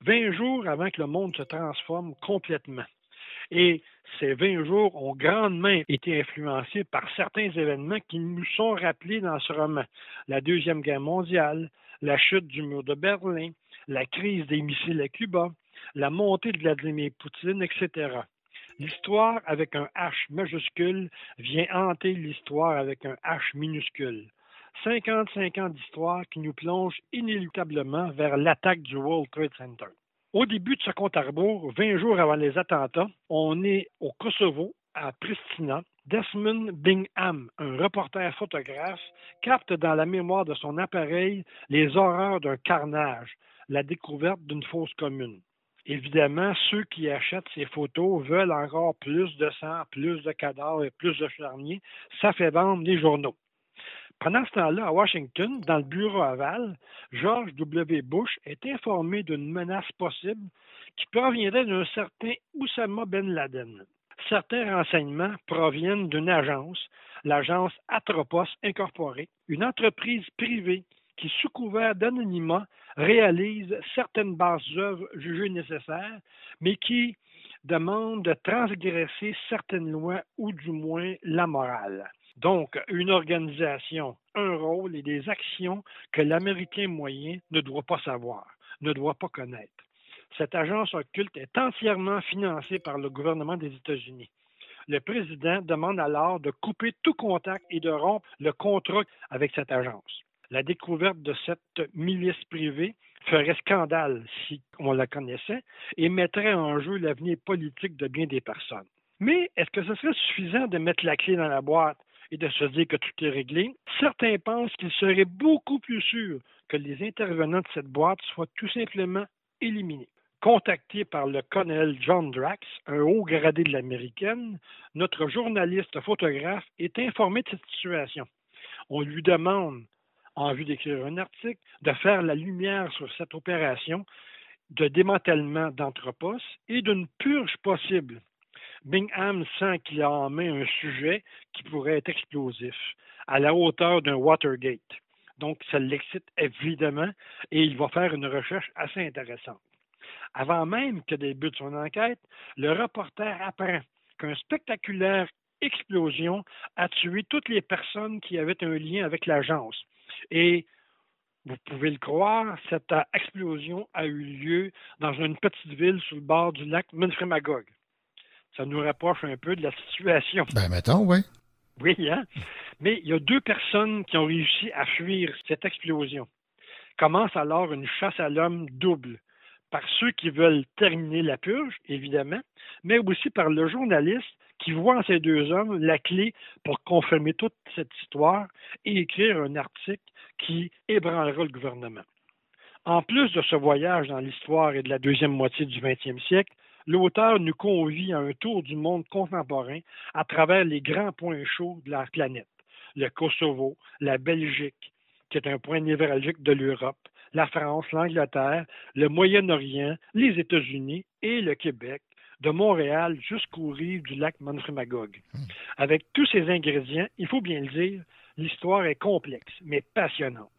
S1: 20 jours avant que le monde se transforme complètement. Et ces 20 jours ont grandement été influencés par certains événements qui nous sont rappelés dans ce roman. La Deuxième Guerre mondiale, la chute du mur de Berlin, la crise des missiles à Cuba, la montée de Vladimir Poutine, etc. L'histoire avec un H majuscule vient hanter l'histoire avec un H minuscule. 55 ans d'histoire qui nous plonge inéluctablement vers l'attaque du World Trade Center. Au début de ce compte à rebours, 20 jours avant les attentats, on est au Kosovo, à Pristina. Desmond Bingham, un reporter photographe, capte dans la mémoire de son appareil les horreurs d'un carnage, la découverte d'une fosse commune. Évidemment, ceux qui achètent ces photos veulent encore plus de sang, plus de cadavres et plus de charniers. Ça fait vendre les journaux. Pendant ce temps-là, à Washington, dans le bureau aval, George W. Bush est informé d'une menace possible qui proviendrait d'un certain Oussama Ben Laden. Certains renseignements proviennent d'une agence, l'agence Atropos Incorporée, une entreprise privée qui, sous couvert d'anonymat, réalise certaines bases œuvres jugées nécessaires, mais qui demande de transgresser certaines lois ou du moins la morale. Donc, une organisation, un rôle et des actions que l'Américain moyen ne doit pas savoir, ne doit pas connaître. Cette agence occulte est entièrement financée par le gouvernement des États-Unis. Le président demande alors de couper tout contact et de rompre le contrat avec cette agence. La découverte de cette milice privée ferait scandale si on la connaissait et mettrait en jeu l'avenir politique de bien des personnes. Mais est-ce que ce serait suffisant de mettre la clé dans la boîte et de se dire que tout est réglé? Certains pensent qu'il serait beaucoup plus sûr que les intervenants de cette boîte soient tout simplement éliminés. Contacté par le colonel John Drax, un haut gradé de l'américaine, notre journaliste photographe est informé de cette situation. On lui demande en vue d'écrire un article, de faire la lumière sur cette opération de démantèlement d'entrepôts et d'une purge possible. Bingham sent qu'il a en main un sujet qui pourrait être explosif, à la hauteur d'un Watergate. Donc, ça l'excite évidemment et il va faire une recherche assez intéressante. Avant même que débute son enquête, le reporter apprend qu'un spectaculaire explosion a tué toutes les personnes qui avaient un lien avec l'agence. Et vous pouvez le croire, cette explosion a eu lieu dans une petite ville sur le bord du lac Munfremagog. Ça nous rapproche un peu de la situation.
S3: Ben, mettons, oui.
S1: Oui, hein? Mais il y a deux personnes qui ont réussi à fuir cette explosion. Commence alors une chasse à l'homme double. par ceux qui veulent terminer la purge, évidemment, mais aussi par le journaliste qui voit en ces deux hommes la clé pour confirmer toute cette histoire et écrire un article qui ébranlera le gouvernement. En plus de ce voyage dans l'histoire et de la deuxième moitié du 20e siècle, l'auteur nous convie à un tour du monde contemporain à travers les grands points chauds de la planète. Le Kosovo, la Belgique, qui est un point névralgique de l'Europe, la France, l'Angleterre, le Moyen-Orient, les États-Unis et le Québec, de Montréal jusqu'aux rives du lac Manfremagogue. Avec tous ces ingrédients, il faut bien le dire, l'histoire est complexe, mais passionnante.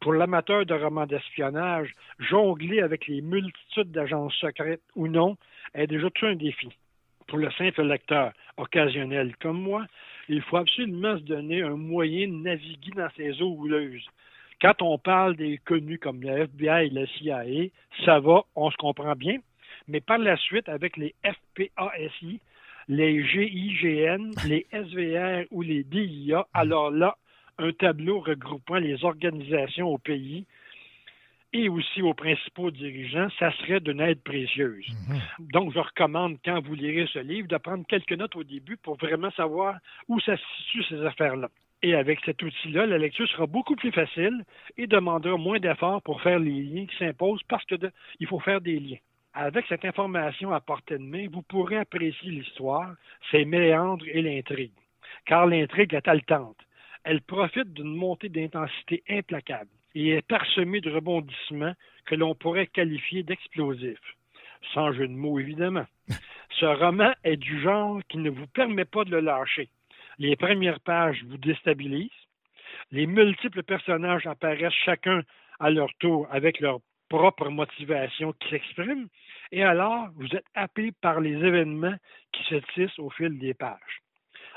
S1: Pour l'amateur de romans d'espionnage, jongler avec les multitudes d'agences secrètes ou non est déjà tout un défi. Pour le simple lecteur occasionnel comme moi, il faut absolument se donner un moyen de naviguer dans ces eaux houleuses. Quand on parle des connus comme le FBI et le CIA, ça va, on se comprend bien, mais par la suite, avec les FPASI, les GIGN, les SVR ou les DIA, alors là, un tableau regroupant les organisations au pays et aussi aux principaux dirigeants, ça serait d'une aide précieuse. Donc, je recommande, quand vous lirez ce livre, de prendre quelques notes au début pour vraiment savoir où ça se situe ces affaires-là. Et avec cet outil-là, la lecture sera beaucoup plus facile et demandera moins d'efforts pour faire les liens qui s'imposent parce qu'il faut faire des liens. Avec cette information à portée de main, vous pourrez apprécier l'histoire, ses méandres et l'intrigue. Car l'intrigue est haletante. Elle profite d'une montée d'intensité implacable et est parsemée de rebondissements que l'on pourrait qualifier d'explosifs. Sans jeu de mots, évidemment. Ce roman est du genre qui ne vous permet pas de le lâcher. Les premières pages vous déstabilisent. Les multiples personnages apparaissent chacun à leur tour avec leur propre motivation qui s'exprime. Et alors, vous êtes happé par les événements qui se tissent au fil des pages.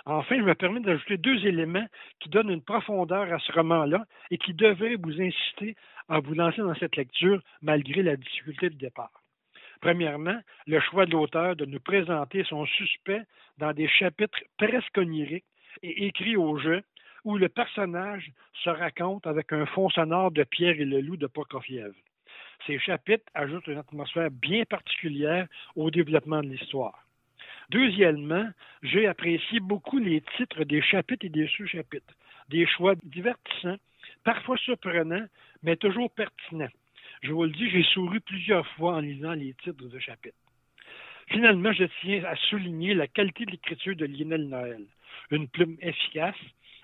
S1: Enfin, je me permets d'ajouter deux éléments qui donnent une profondeur à ce roman-là et qui devraient vous inciter à vous lancer dans cette lecture malgré la difficulté de départ. Premièrement, le choix de l'auteur de nous présenter son suspect dans des chapitres presque oniriques et écrits au jeu où le personnage se raconte avec un fond sonore de Pierre et le loup de Prokofiev. Ces chapitres ajoutent une atmosphère bien particulière au développement de l'histoire. Deuxièmement, j'ai apprécié beaucoup les titres des chapitres et des sous-chapitres, des choix divertissants, parfois surprenants, mais toujours pertinents. Je vous le dis, j'ai souri plusieurs fois en lisant les titres de chapitres. Finalement, je tiens à souligner la qualité de l'écriture de Lionel Noël. Une plume efficace,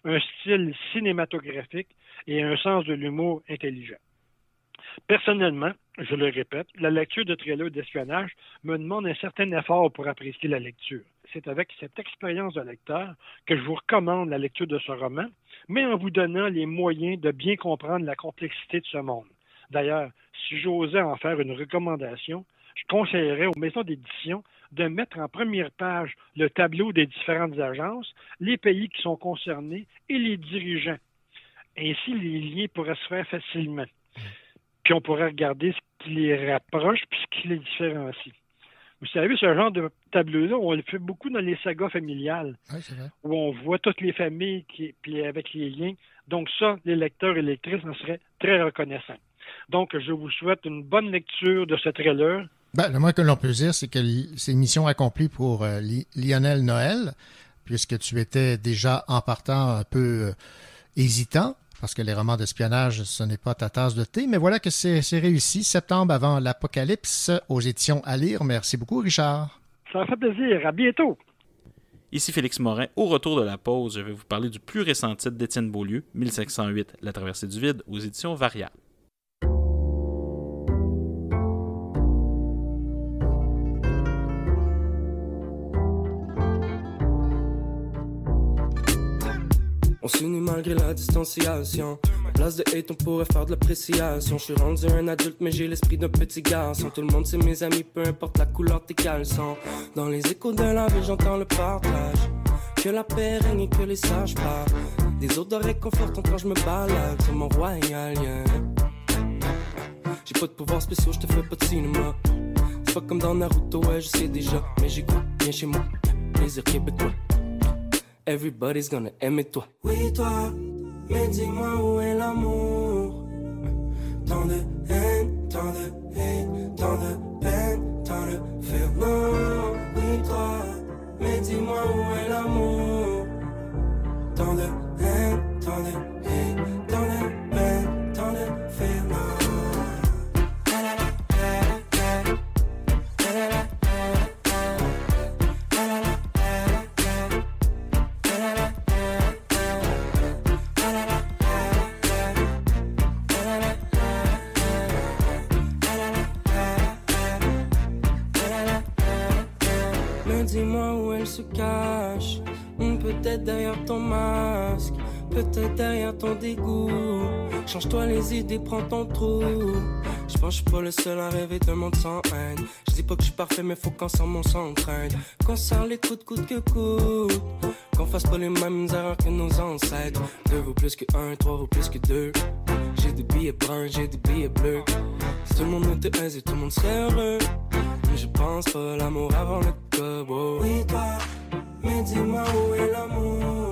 S1: un style cinématographique et un sens de l'humour intelligent. Personnellement, je le répète, la lecture de thrillers d'espionnage me demande un certain effort pour apprécier la lecture. C'est avec cette expérience de lecteur que je vous recommande la lecture de ce roman, mais en vous donnant les moyens de bien comprendre la complexité de ce monde. D'ailleurs, si j'osais en faire une recommandation, je conseillerais aux maisons d'édition de mettre en première page le tableau des différentes agences, les pays qui sont concernés et les dirigeants. Ainsi, les liens pourraient se faire facilement. Puis on pourrait regarder ce qui les rapproche puis ce qui les différencie. Vous savez, ce genre de tableau-là, on le fait beaucoup dans les sagas familiales, où on voit toutes les familles qui, puis avec les liens. Donc ça, les lecteurs et lectrices en seraient très reconnaissants. Donc, je vous souhaite une bonne lecture de ce trailer.
S3: Ben, le moins que l'on peut dire, c'est que c'est une mission accomplie pour euh, Lionel Noël, puisque tu étais déjà en partant un peu euh, hésitant, parce que les romans d'espionnage, ce n'est pas ta tasse de thé, mais voilà que c'est réussi. Septembre avant l'apocalypse aux éditions à lire. Merci beaucoup, Richard.
S1: Ça fait plaisir. À bientôt.
S5: Ici Félix Morin. Au retour de la pause, je vais vous parler du plus récent titre d'Étienne Beaulieu, 1508, La traversée du vide, aux éditions Variables.
S22: On s'unit malgré la distanciation. En place de hate, on pourrait faire de l'appréciation. Je suis rendu un adulte, mais j'ai l'esprit d'un petit garçon. Tout le monde, c'est mes amis, peu importe la couleur de tes caleçons. Dans les échos de la ville, j'entends le partage. Que la paix règne et que les sages parlent. Des odeurs réconfortantes quand je me balade sur mon royal, J'ai pas de pouvoir spéciaux, je te fais pas de cinéma. C'est pas comme dans Naruto, ouais, je sais déjà. Mais j'écoute bien chez moi. Plaisir québécois. Everybody's gonna aimer toi.
S23: Oui, toi, mais dis-moi où est l'amour. Tant de ton dégoût. Change-toi les idées, prends ton trou. Je pense que je suis pas le seul à rêver d'un monde sans haine. Je dis pas que je suis parfait, mais faut qu'ensemble on s'entraîne. Qu'on serre les coups de coûte que coûte. Qu'on fasse pas les mêmes erreurs que nos ancêtres. Deux vaut plus que un, trois vaut plus que deux. J'ai des billets bruns, j'ai des billets bleus. Si tout le monde était aisé, tout le monde serait heureux. Mais je pense pas l'amour avant le cobo. Oui, toi, mais dis-moi où est l'amour.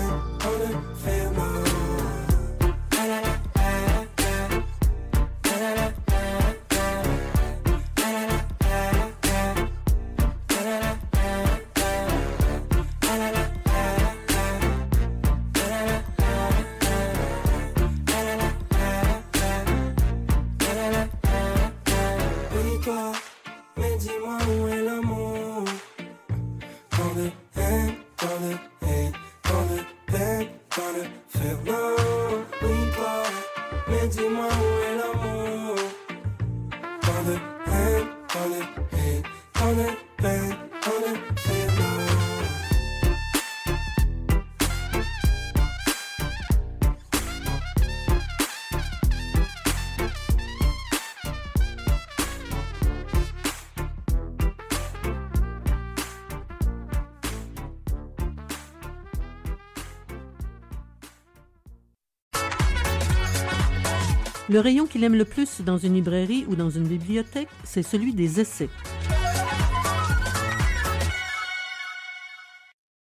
S7: Le rayon qu'il aime le plus dans une librairie ou dans une bibliothèque, c'est celui des essais.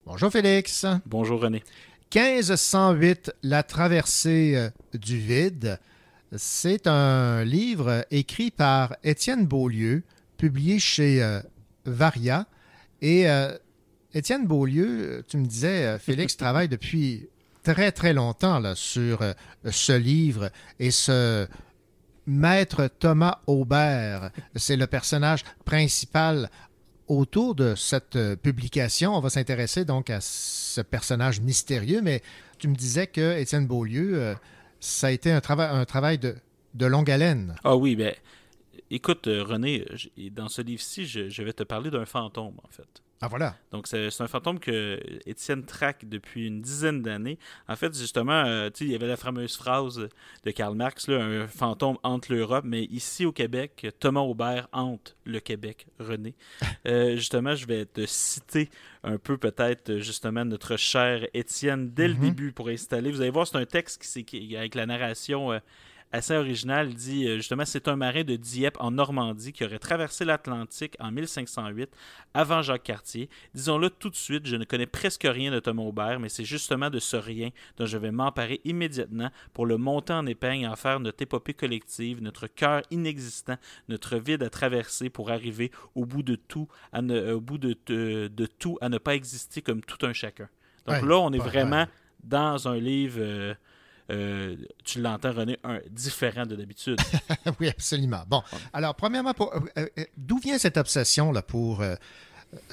S3: Bonjour Félix.
S5: Bonjour René.
S3: 1508, La traversée euh, du vide. C'est un livre écrit par Étienne Beaulieu, publié chez euh, Varia. Et euh, Étienne Beaulieu, tu me disais, Félix travaille depuis très très longtemps là, sur euh, ce livre et ce maître Thomas Aubert, c'est le personnage principal autour de cette euh, publication. On va s'intéresser donc à ce personnage mystérieux, mais tu me disais que Étienne Beaulieu, euh, ça a été un, travail un travail de, longue haleine.
S5: Ah oui, ben écoute, René, dans ce livre-ci, je vais te parler d'un fantôme, en fait.
S3: Ah voilà.
S5: Donc, c'est un fantôme que Étienne traque depuis une dizaine d'années. En fait, justement, euh, tu sais, il y avait la fameuse phrase de Karl Marx, là, un fantôme hante l'Europe, mais ici au Québec, Thomas Aubert hante le Québec, René. Euh, justement, je vais te citer un peu peut-être justement notre cher Étienne dès le
S3: Mhm.
S5: début pour installer. Vous allez voir, c'est un texte qui- avec la narration euh, assez originale. Il dit euh, justement, c'est un marin de Dieppe en Normandie qui aurait traversé l'Atlantique en 1508 avant Jacques Cartier. Disons-le tout de suite, je ne connais presque rien de Thomas Aubert, mais c'est justement de ce rien dont je vais m'emparer immédiatement pour le monter en épingle et en faire notre épopée collective, notre cœur inexistant, notre vide à traverser pour arriver au bout de tout, à ne, euh, au bout de, de- de tout, à ne pas exister comme tout un chacun. Donc
S3: Ouais,
S5: là, on est vraiment
S3: ouais.
S5: dans un livre, euh, euh, tu l'entends, René, un, différent de d'habitude.
S3: oui, absolument. Bon, alors, premièrement, euh, euh, d'où vient cette obsession là, pour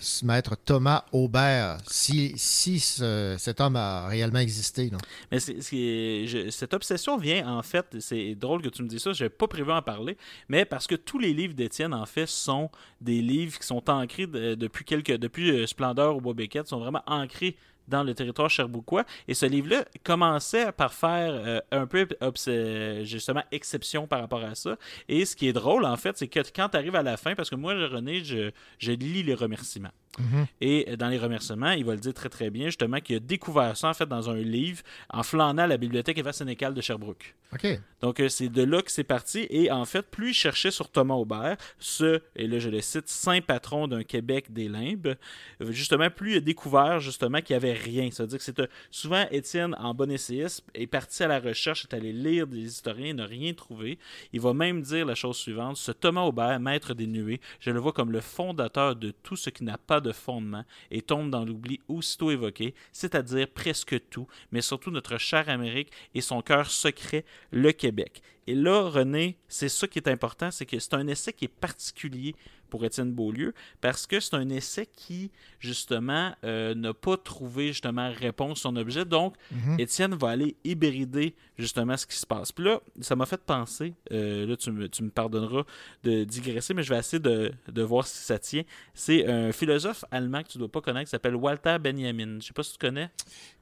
S3: ce maître Thomas Aubert, si, si ce- cet homme a réellement existé? Non?
S5: Mais je- cette obsession vient, en fait, c'est drôle que tu me dises ça, je n'avais pas prévu en parler, mais parce que tous les livres d'Étienne, en fait, sont des livres qui sont ancrés de- depuis quelques depuis Splendeur ou Bois Beckett, sont vraiment ancrés dans le territoire cherbouquois. Et ce livre-là commençait par faire euh, un peu obs- justement exception par rapport à ça. Et ce qui est drôle, en fait, c'est que quand tu arrives à la fin, parce que moi, René, je, je lis les remerciements.
S3: Mhm.
S5: Et euh, dans les remerciements, il va le dire très très bien, justement, qu'il a découvert ça en fait dans un livre en flânant à la bibliothèque Eva Sénécal de Sherbrooke.
S3: OK.
S5: Donc, euh, c'est de là que c'est parti. Et en fait, plus il cherchait sur Thomas Aubert, ce, et là je le cite, saint patron d'un Québec des limbes, euh, justement, plus il a découvert justement qu'il n'y avait rien. Ça veut dire que c'est souvent Étienne, en bon essayiste, est parti à la recherche, est allé lire des historiens, n'a rien trouvé. Il va même dire la chose suivante ce Thomas Aubert, maître des nuées, je le vois comme le fondateur de tout ce qui n'a pas de fondement et tombe dans l'oubli aussitôt évoqué, c'est-à-dire presque tout, mais surtout notre chère Amérique et son cœur secret, le Québec. Et là, René, c'est ça qui est important, c'est que c'est un essai qui est particulier pour Étienne Beaulieu parce que c'est un essai qui, justement, euh, n'a pas trouvé, justement, réponse à son objet. Donc,
S3: Mhm.
S5: Étienne va aller hybrider, justement, ce qui se passe. Puis là, ça m'a fait penser, euh, là, tu me, tu me pardonneras de digresser, mais je vais essayer de, de voir si ça tient. C'est un philosophe allemand que tu ne dois pas connaître qui s'appelle Walter Benjamin. Je sais pas si tu connais.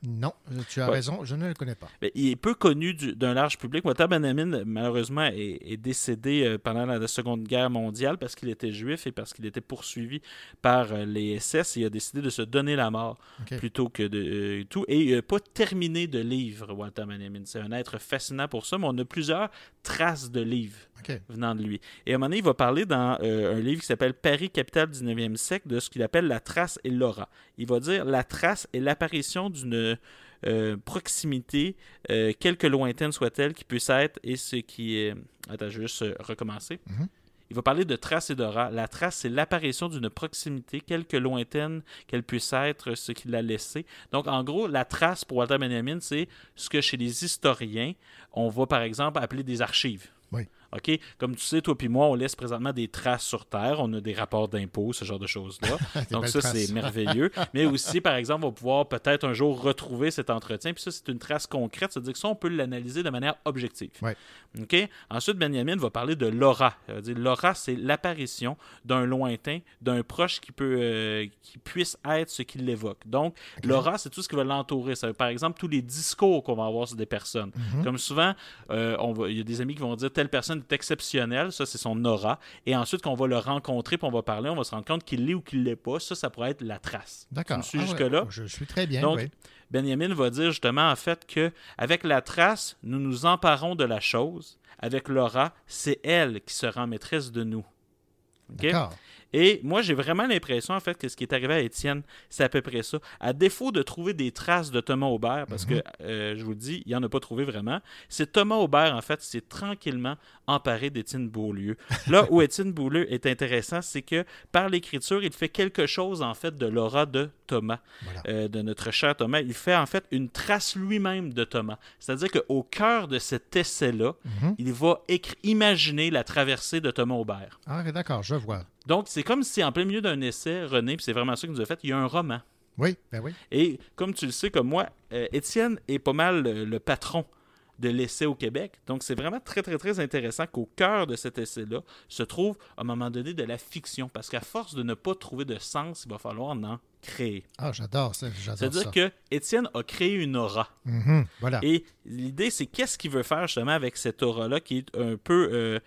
S3: Non, tu as
S5: Ouais.
S3: raison, je ne le connais pas.
S5: Il est peu connu du- d'un large public. Walter Benjamin, malheureusement, est, est décédé euh, pendant la Seconde Guerre mondiale parce qu'il était juif et parce qu'il était poursuivi par euh, les SS. Il a décidé de se donner la mort plutôt que de euh, tout. Et il n'a pas terminé de livre, Walter Benjamin. C'est un être fascinant pour ça, mais on a plusieurs traces de livres venant de lui. Et à un moment donné, il va parler dans euh, un livre qui s'appelle Paris, capitale du 19e siècle, de ce qu'il appelle la trace et l'aura. Il va dire la trace est l'apparition d'une euh, proximité, quelque lointaine soit-elle, qui puisse être, et ce qui est... Attends, je vais juste recommencer.
S3: Mhm.
S5: Il va parler de trace et d'aura. La trace, c'est l'apparition d'une proximité, quelque lointaine qu'elle puisse être, ce qui l'a laissé. Donc, en gros, la trace pour Walter Benjamin, c'est ce que chez les historiens, on va par exemple appeler des archives. OK? Comme tu sais, toi puis moi, on laisse présentement des traces sur Terre. On a des rapports d'impôts, ce genre de choses-là. Donc, ça, c'est merveilleux. Mais aussi, par exemple, on va pouvoir peut-être un jour retrouver cet entretien. Puis ça, c'est une trace concrète. C'est-à-dire que ça, on peut l'analyser de manière objective.
S3: Ouais.
S5: OK? Ensuite, Benjamin va parler de l'aura. L'aura, c'est l'apparition d'un lointain, d'un proche qui, peut, euh, qui puisse être ce qui l'évoque. Donc, l'aura, c'est tout ce qui va l'entourer. Ça veut, par exemple, tous les discours qu'on va avoir sur des personnes.
S3: Mhm.
S5: Comme souvent, euh, il y a des amis qui vont dire telle personne est exceptionnelle, ça c'est son aura. Et ensuite, qu'on va le rencontrer puis on va parler, on va se rendre compte qu'il l'est ou qu'il l'est pas. Ça, ça pourrait être la trace.
S3: D'accord.
S5: Tu me suis
S3: Ah ouais,
S5: jusque-là?
S3: Je suis très bien.
S5: Donc,
S3: oui.
S5: Benjamin va dire justement en fait que avec la trace, nous nous emparons de la chose. Avec l'aura, c'est elle qui se rend maîtresse de nous. OK?
S3: D'accord.
S5: Et moi, j'ai vraiment l'impression, en fait, que ce qui est arrivé à Étienne, c'est à peu près ça. À défaut de trouver des traces de Thomas Aubert, parce
S3: Mhm.
S5: que, euh, je vous le dis, il n'en a pas trouvé vraiment, c'est Thomas Aubert, en fait, s'est tranquillement emparé d'Étienne Beaulieu. Là où Étienne Beaulieu est intéressant, c'est que par l'écriture, il fait quelque chose, en fait, de l'aura de Thomas, euh, de notre cher Thomas. Il fait, en fait, une trace lui-même de Thomas. C'est-à-dire qu'au cœur de cet essai-là,
S3: Mhm.
S5: il va imaginer la traversée de Thomas Aubert.
S3: Ah, d'accord, je vois.
S5: Donc, c'est comme si en plein milieu d'un essai, René, puis c'est vraiment ça qu'il nous a fait, il y a un roman.
S3: Oui, ben oui.
S5: Et comme tu le sais, comme moi, euh, Étienne est pas mal le, le patron de l'essai au Québec. Donc, c'est vraiment très, très, très intéressant qu'au cœur de cet essai-là se trouve, à un moment donné, de la fiction. Parce qu'à force de ne pas trouver de sens, il va falloir en
S3: Ah, j'adore ça.
S5: C'est-à-dire que Étienne a créé une aura.
S3: Mhm, voilà.
S5: Et l'idée, c'est qu'est-ce qu'il veut faire justement avec cette aura-là qui est un peu euh,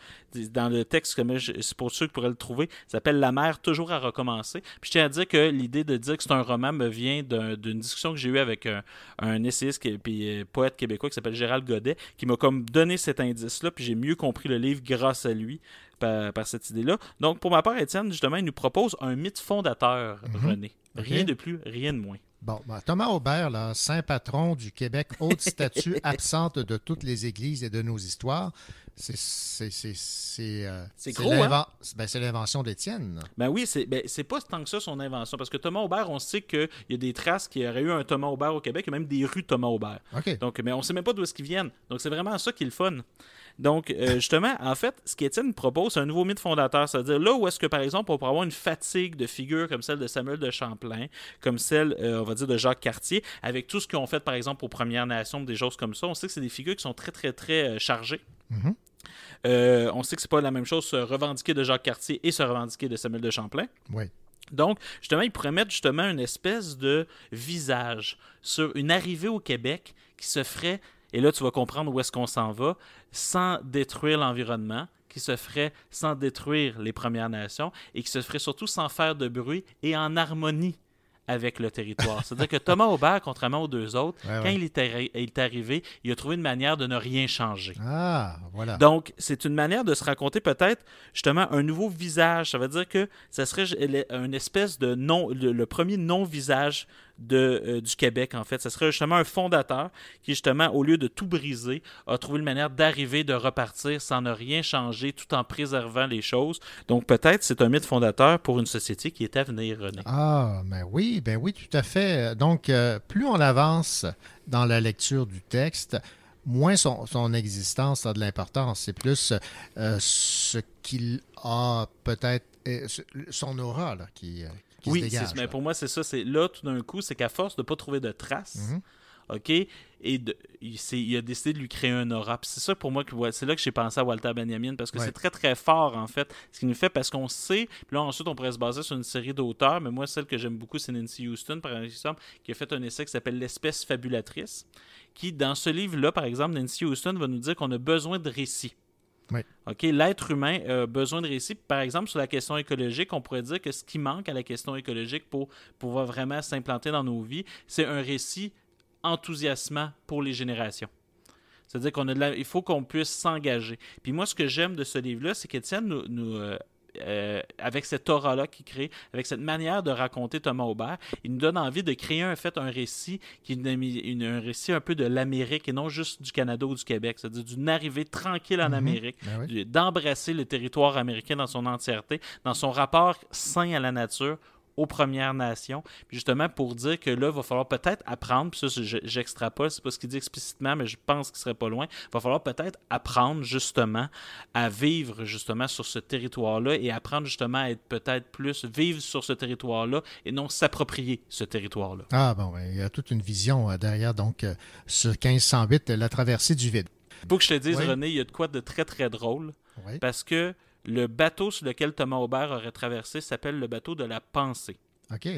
S5: dans le texte, comme je- c'est pour ceux qui pourraient le trouver, s'appelle La mer toujours à recommencer. Puis je tiens à dire que l'idée de dire que c'est un roman me vient d'un- d'une discussion que j'ai eue avec un, un essayiste et puis euh, poète québécois qui s'appelle Gérald Godet, qui m'a comme donné cet indice-là, puis j'ai mieux compris le livre grâce à lui. Par, par cette idée-là. Donc, pour ma part, Étienne, justement, il nous propose un mythe fondateur,
S3: Mhm.
S5: René. Rien
S3: Ok.
S5: de plus, rien de moins.
S3: Bon, ben, Thomas Aubert, là, saint patron du Québec, haute statue absente de toutes les églises et de nos histoires, c'est c'est c'est c'est euh,
S5: C'est
S3: c'est
S5: gros,
S3: l'inven-
S5: hein?
S3: ben, c'est l'invention d'Étienne.
S5: Ben oui, c'est ben, pas tant que ça son invention. Parce que Thomas Aubert, on sait qu'il y a des traces qu'il y aurait eu un Thomas Aubert au Québec, il y a même des rues Thomas Aubert.
S3: OK.
S5: Donc, mais on sait même pas d'où est-ce qu'ils viennent. Donc, c'est vraiment ça qui est le fun. Donc, euh, justement, en fait, ce qu'Étienne propose, c'est un nouveau mythe fondateur. C'est-à-dire là où est-ce que, par exemple, on pourrait avoir une fatigue de figures comme celle de Samuel de Champlain, comme celle, euh, on va dire, de Jacques Cartier, avec tout ce qu'ils ont fait, par exemple, aux Premières Nations, des choses comme ça. On sait que c'est des figures qui sont très, très, très euh, chargées.
S3: Mhm.
S5: Euh, on sait que c'est pas la même chose se revendiquer de Jacques Cartier et se revendiquer de Samuel de Champlain.
S3: Oui.
S5: Donc, justement, il pourrait mettre justement une espèce de visage sur une arrivée au Québec qui se ferait Et là, tu vas comprendre où est-ce qu'on s'en va sans détruire l'environnement, qui se ferait sans détruire les Premières Nations et qui se ferait surtout sans faire de bruit et en harmonie avec le territoire. C'est-à-dire que Thomas Aubert, contrairement aux deux autres,
S3: Ouais,
S5: quand
S3: ouais.
S5: il est, arri- il est arrivé, il a trouvé une manière de ne rien changer.
S3: Ah, voilà.
S5: Donc, c'est une manière de se raconter peut-être justement un nouveau visage. Ça veut dire que ça serait une espèce de non, le, le premier non-visage de, euh, du Québec, en fait. Ce serait justement un fondateur qui, justement, au lieu de tout briser, a trouvé une manière d'arriver, de repartir sans ne rien changer, tout en préservant les choses. Donc, peut-être c'est un mythe fondateur pour une société qui est à venir, René.
S3: Ah, ben oui, ben oui, tout à fait. Donc, euh, plus on avance dans la lecture du texte, moins son, existence a de l'importance. C'est plus euh, ce qu'il a peut-être, son aura là, qui, qui
S5: oui,
S3: se dégage.
S5: c'est- mais pour moi, c'est ça. C'est là, tout d'un coup, c'est qu'à force de ne pas trouver de traces,
S3: Mhm.
S5: OK, et de- il, a décidé de lui créer un aura. C'est ça pour moi, que c'est là que j'ai pensé à Walter Benjamin, parce que
S3: Ouais.
S5: c'est très, très fort, en fait, ce qu'il nous fait, parce qu'on sait, puis là, ensuite, on pourrait se baser sur une série d'auteurs, mais moi, celle que j'aime beaucoup, c'est Nancy Houston, par exemple, qui a fait un essai qui s'appelle L'espèce fabulatrice, qui, dans ce livre-là, par exemple, Nancy Houston va nous dire qu'on a besoin de récits. OK, l'être humain a besoin de récits. Par exemple, sur la question écologique, on pourrait dire que ce qui manque à la question écologique pour pouvoir vraiment s'implanter dans nos vies, c'est un récit enthousiasmant pour les générations. C'est-à-dire qu'on faut qu'on puisse s'engager. Puis moi, ce que j'aime de ce livre-là, c'est qu'Étienne nous, nous, euh, euh, avec cette aura-là qu'il crée, avec cette manière de raconter Thomas Aubert, il nous donne envie de créer en fait un récit qui est une- un récit un peu de l'Amérique et non juste du Canada ou du Québec, c'est-à-dire d'une arrivée tranquille en
S3: Mhm.
S5: Amérique,
S3: Ben oui.
S5: d'embrasser le territoire américain dans son entièreté, dans son rapport sain à la nature aux Premières Nations. Puis justement, pour dire que là, il va falloir peut-être apprendre, puis ça, j'extrapole, c'est pas ce qu'il dit explicitement, mais je pense qu'il serait pas loin. Il va falloir peut-être apprendre justement à vivre justement sur ce territoire-là et apprendre justement à être peut-être plus vivre sur ce territoire-là et non s'approprier ce territoire-là.
S3: Ah, bon, ben, il y a toute une vision euh, derrière, donc, euh, ce 1508, la traversée du vide.
S5: Faut que je te dise,
S3: Oui.
S5: René, il y a de quoi de très très drôle.
S3: Oui.
S5: Parce que le bateau sur lequel Thomas Aubert aurait traversé s'appelle le bateau de la pensée.
S3: OK.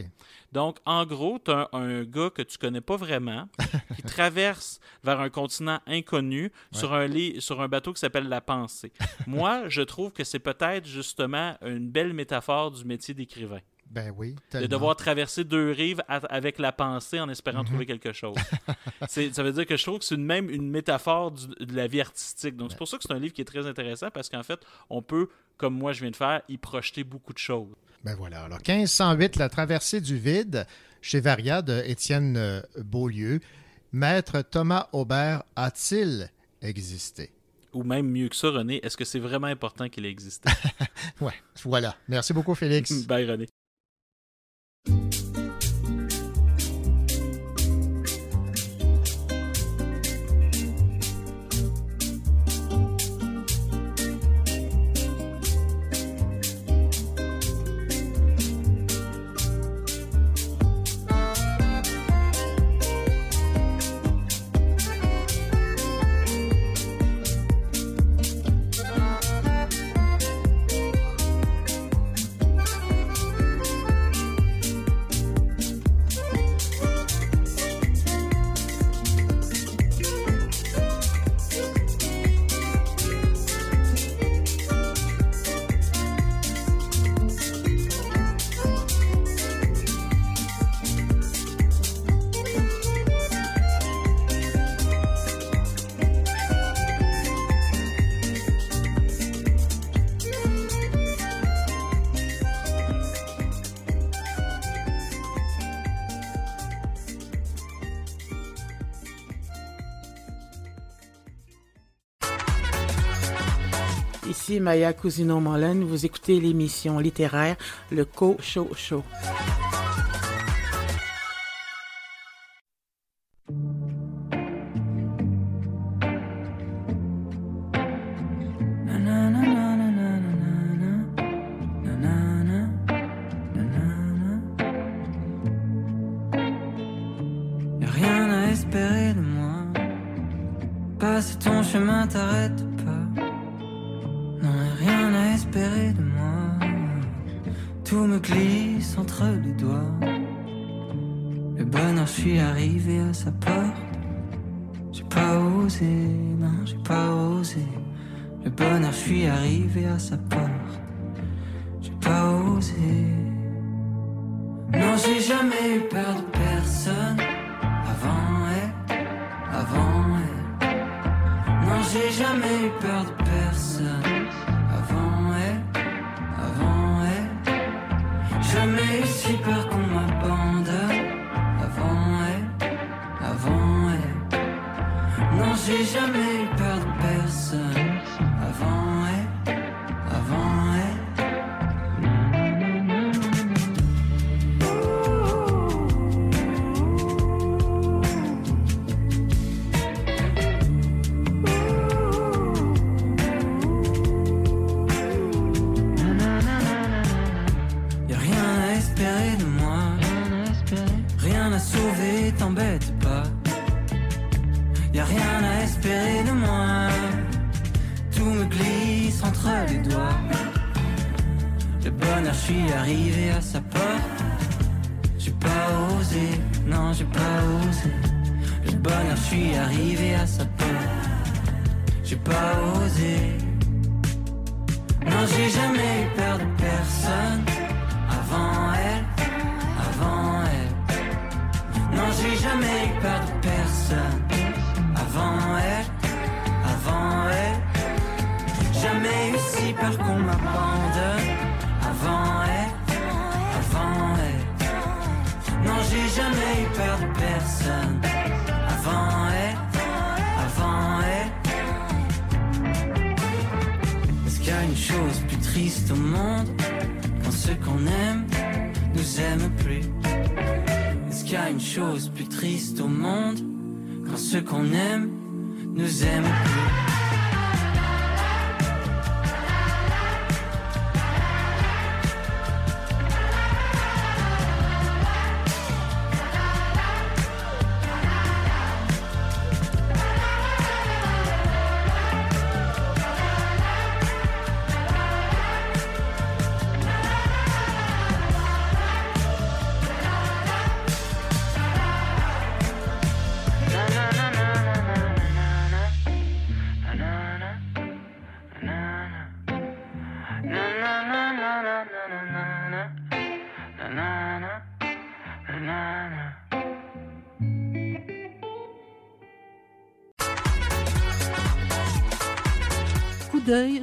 S5: Donc, en gros, tu as un, un gars que tu connais pas vraiment qui traverse vers un continent inconnu sur, un lit, sur un bateau qui s'appelle la pensée. Moi, je trouve que c'est peut-être justement une belle métaphore du métier d'écrivain.
S3: Ben oui.
S5: De devoir traverser deux rives avec la pensée en espérant
S3: Mhm.
S5: trouver quelque chose. Ça veut dire que je trouve que c'est même une métaphore du- de la vie artistique. Donc, c'est pour ça que c'est un livre qui est très intéressant parce qu'en fait, on peut, comme moi je viens de faire, y projeter beaucoup de choses.
S3: Ben voilà. Alors, 1508, la traversée du vide, chez Varia de Étienne euh, Beaulieu. Maître Thomas Aubert a-t-il existé?
S5: Ou même mieux que ça, René, est-ce que c'est vraiment important qu'il ait existé?
S3: Ouais, voilà. Merci beaucoup, Félix.
S5: Bye, René.
S15: Thank you Maya Cousino-Mollen, vous écoutez l'émission littéraire Le Co Show Show.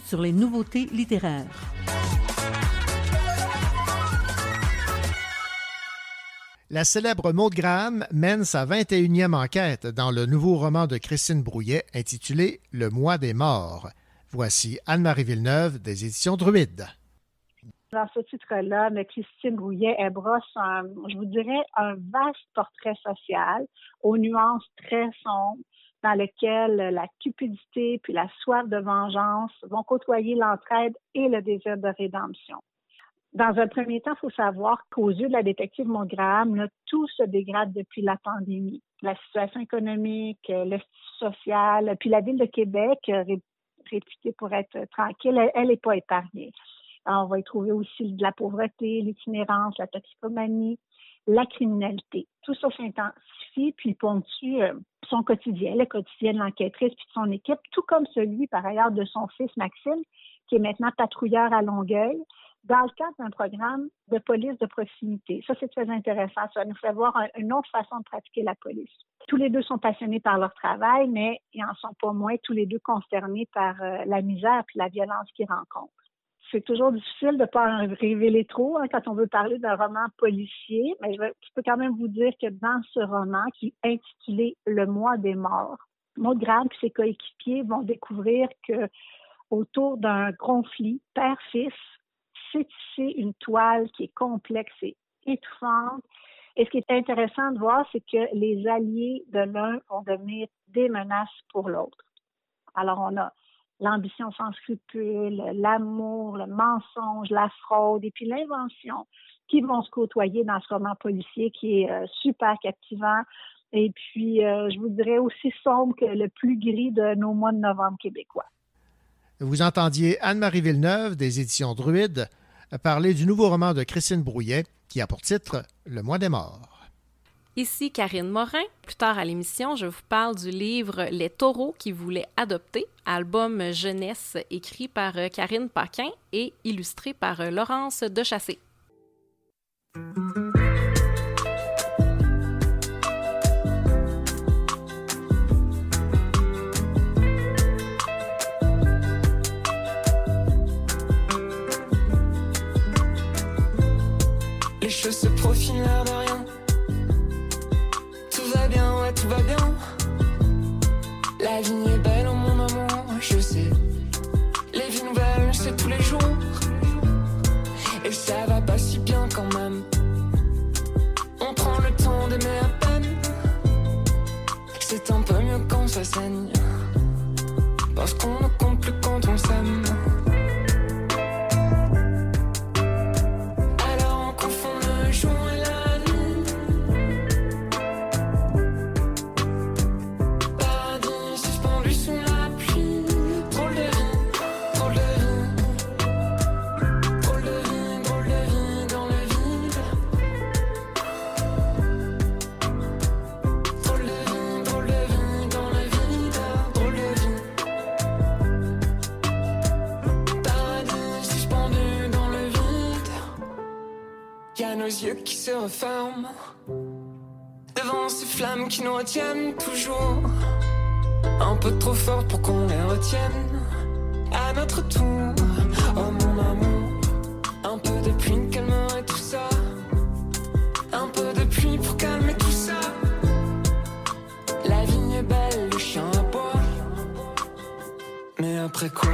S7: Sur les nouveautés littéraires.
S3: La célèbre Maud Graham mène sa 21e enquête dans le nouveau roman de Christine Brouillet intitulé Le mois des morts. Voici Anne-Marie Villeneuve des éditions Druide.
S24: Dans ce titre-là, mais Christine Brouillet, elle brosse, un, je vous dirais, un vaste portrait social aux nuances très sombres dans lequel la cupidité puis la soif de vengeance vont côtoyer l'entraide et le désir de rédemption. Dans un premier temps, il faut savoir qu'aux yeux de la détective Mongraham, tout se dégrade depuis la pandémie. La situation économique, le social, puis la ville de Québec, ré- réputée pour être tranquille, elle n'est pas épargnée. On va y trouver aussi de la pauvreté, l'itinérance, la toxicomanie, la criminalité. Tout ça s'intensifie puis ponctue euh, son quotidien, le quotidien de l'enquêtrice puis de son équipe, tout comme celui par ailleurs de son fils Maxime, qui est maintenant patrouilleur à Longueuil, dans le cadre d'un programme de police de proximité. Ça, c'est très intéressant. Ça nous fait voir un- une autre façon de pratiquer la police. Tous les deux sont passionnés par leur travail, mais ils en sont pas moins tous les deux concernés par euh, la misère puis la violence qu'ils rencontrent. C'est toujours difficile de ne pas en révéler trop hein, quand on veut parler d'un roman policier, mais je, peux quand même vous dire que dans ce roman qui est intitulé Le mois des morts, Maud Graham et ses coéquipiers vont découvrir que autour d'un conflit père-fils s'est tissée une toile qui est complexe et étouffante. Et ce qui est intéressant de voir, c'est que les alliés de l'un vont devenir des menaces pour l'autre. Alors, on a l'ambition sans scrupule, l'amour, le mensonge, la fraude et puis l'invention qui vont se côtoyer dans ce roman policier qui est euh, super captivant et puis, euh, je vous dirais aussi sombre que le plus gris de nos mois de novembre québécois.
S3: Vous entendiez Anne-Marie Villeneuve des éditions Druide parler du nouveau roman de Christine Brouillet qui a pour titre Le mois des morts.
S2: Ici Karine Morin. Plus tard à l'émission, je vous parle du livre Les taureaux qui voulaient adopter, album jeunesse écrit par euh, Karine Paquin et illustré par euh, Laurence Dechassé.
S25: Les choses se profilent quand ça saigne. Parce qu'on ne compte plus quand yeux qui se referment devant ces flammes qui nous retiennent toujours. Un peu trop fortes pour qu'on les retienne. À notre tour, oh mon amour, un peu de pluie calmerait tout ça. Un peu de pluie pour calmer tout ça. La vigne est belle, le chien aboie. Mais après quoi?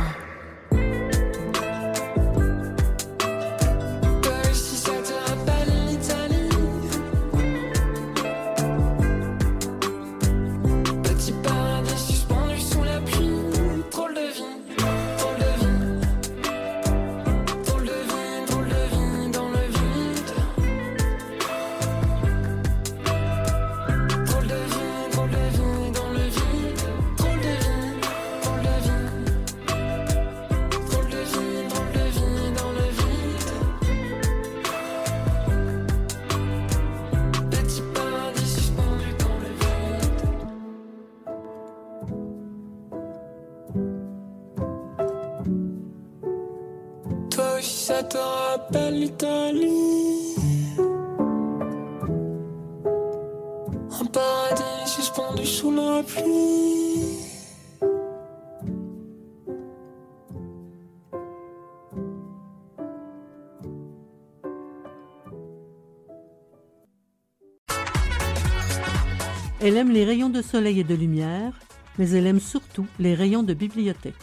S7: Elle aime les rayons de soleil et de lumière, mais elle aime surtout les rayons de bibliothèque.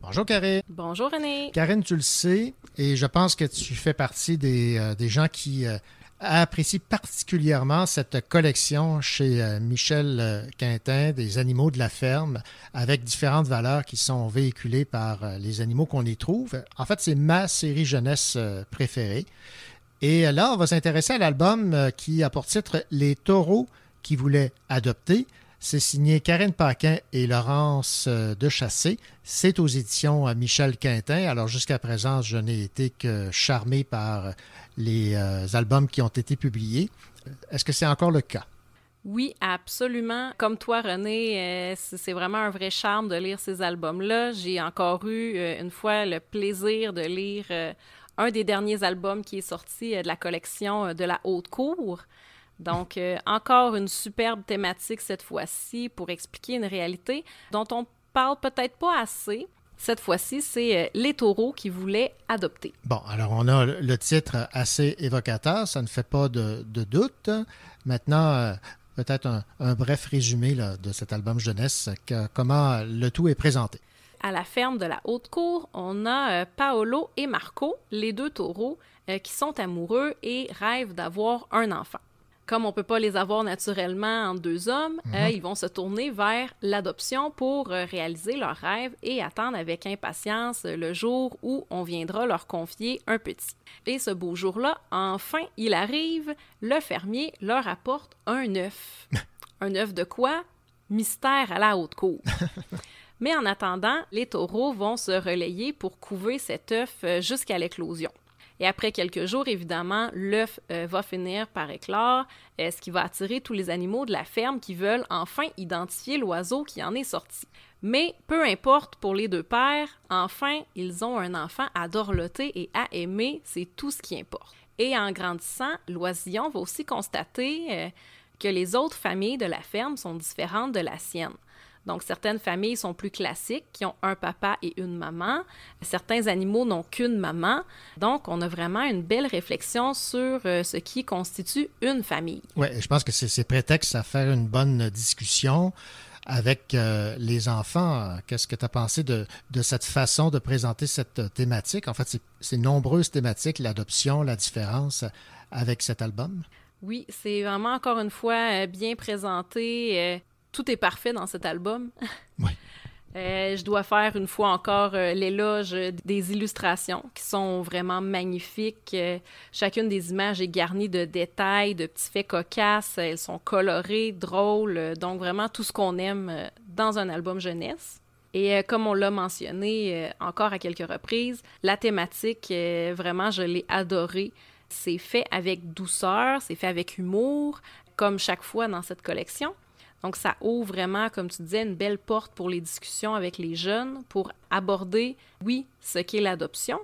S3: Bonjour Karine.
S2: Bonjour René.
S3: Karine, tu le sais, et je pense que tu fais partie des, euh, des gens qui euh, apprécient particulièrement cette collection chez euh, Michel Quintin des animaux de la ferme, avec différentes valeurs qui sont véhiculées par euh, les animaux qu'on y trouve. En fait, c'est ma série jeunesse euh, préférée. Et là, on va s'intéresser à l'album euh, qui a pour titre Les taureaux qui voulaient adopter. C'est signé Karine Paquin et Laurence euh, Dechassé. C'est aux éditions euh, Michel Quintin. Alors jusqu'à présent, je n'ai été que charmé par les albums qui ont été publiés. Est-ce que c'est encore le cas?
S2: Oui, absolument. Comme toi, René, c'est vraiment un vrai charme de lire ces albums-là. J'ai encore eu une fois le plaisir de lire un des derniers albums qui est sorti euh, de la collection euh, de la Haute Cour. Donc, euh, encore une superbe thématique cette fois-ci pour expliquer une réalité dont on parle peut-être pas assez. Cette fois-ci, c'est les taureaux qui voulaient adopter.
S3: Bon, alors on a le- titre assez évocateur, ça ne fait pas de, doute. Maintenant, peut-être un, bref résumé de cet album jeunesse, que- comment le tout est présenté.
S2: À la ferme de la Haute-Cour, on a euh, Paolo et Marco, les deux taureaux, euh, qui sont amoureux et rêvent d'avoir un enfant. Comme on ne peut pas les avoir naturellement en deux hommes,
S26: Mhm.
S2: euh, ils vont se tourner vers l'adoption pour réaliser leur rêve et attendre avec impatience le jour où on viendra leur confier un petit. Et ce beau jour-là, enfin, il arrive, le fermier leur apporte un œuf. un œuf de quoi? Mystère à la haute cour. Mais en attendant, les taureaux vont se relayer pour couver cet œuf euh, jusqu'à l'éclosion. Et après quelques jours, évidemment, l'œuf euh, va finir par éclore, euh, ce qui va attirer tous les animaux de la ferme qui veulent enfin identifier l'oiseau qui en est sorti. Mais peu importe pour les deux pères, enfin, ils ont un enfant à dorloter et à aimer, c'est tout ce qui importe. Et en grandissant, l'oisillon va aussi constater que les autres familles de la ferme sont différentes de la sienne. Donc, certaines familles sont plus classiques, qui ont un papa et une maman. Certains animaux n'ont qu'une maman. Donc, on a vraiment une belle réflexion sur euh, ce qui constitue une famille.
S3: Oui, je pense que c'est prétexte à faire une bonne discussion avec euh, les enfants. Qu'est-ce que tu as pensé de, de, cette façon de présenter cette thématique? En fait, c'est nombreuses thématiques, l'adoption, la différence avec cet album.
S2: Oui, c'est vraiment encore une fois euh, bien présenté tout est parfait dans cet album.
S3: Oui.
S2: Euh, je dois faire une fois encore euh, l'éloge des illustrations qui sont vraiment magnifiques. Euh, chacune des images est garnie de détails, de petits faits cocasses. Elles sont colorées, drôles. donc vraiment tout ce qu'on aime dans un album jeunesse. Et comme on l'a mentionné encore à quelques reprises, la thématique, vraiment, je l'ai adorée. C'est fait avec douceur, c'est fait avec humour, comme chaque fois dans cette collection. Donc, ça ouvre vraiment, comme tu disais, une belle porte pour les discussions avec les jeunes pour aborder, oui, ce qu'est l'adoption,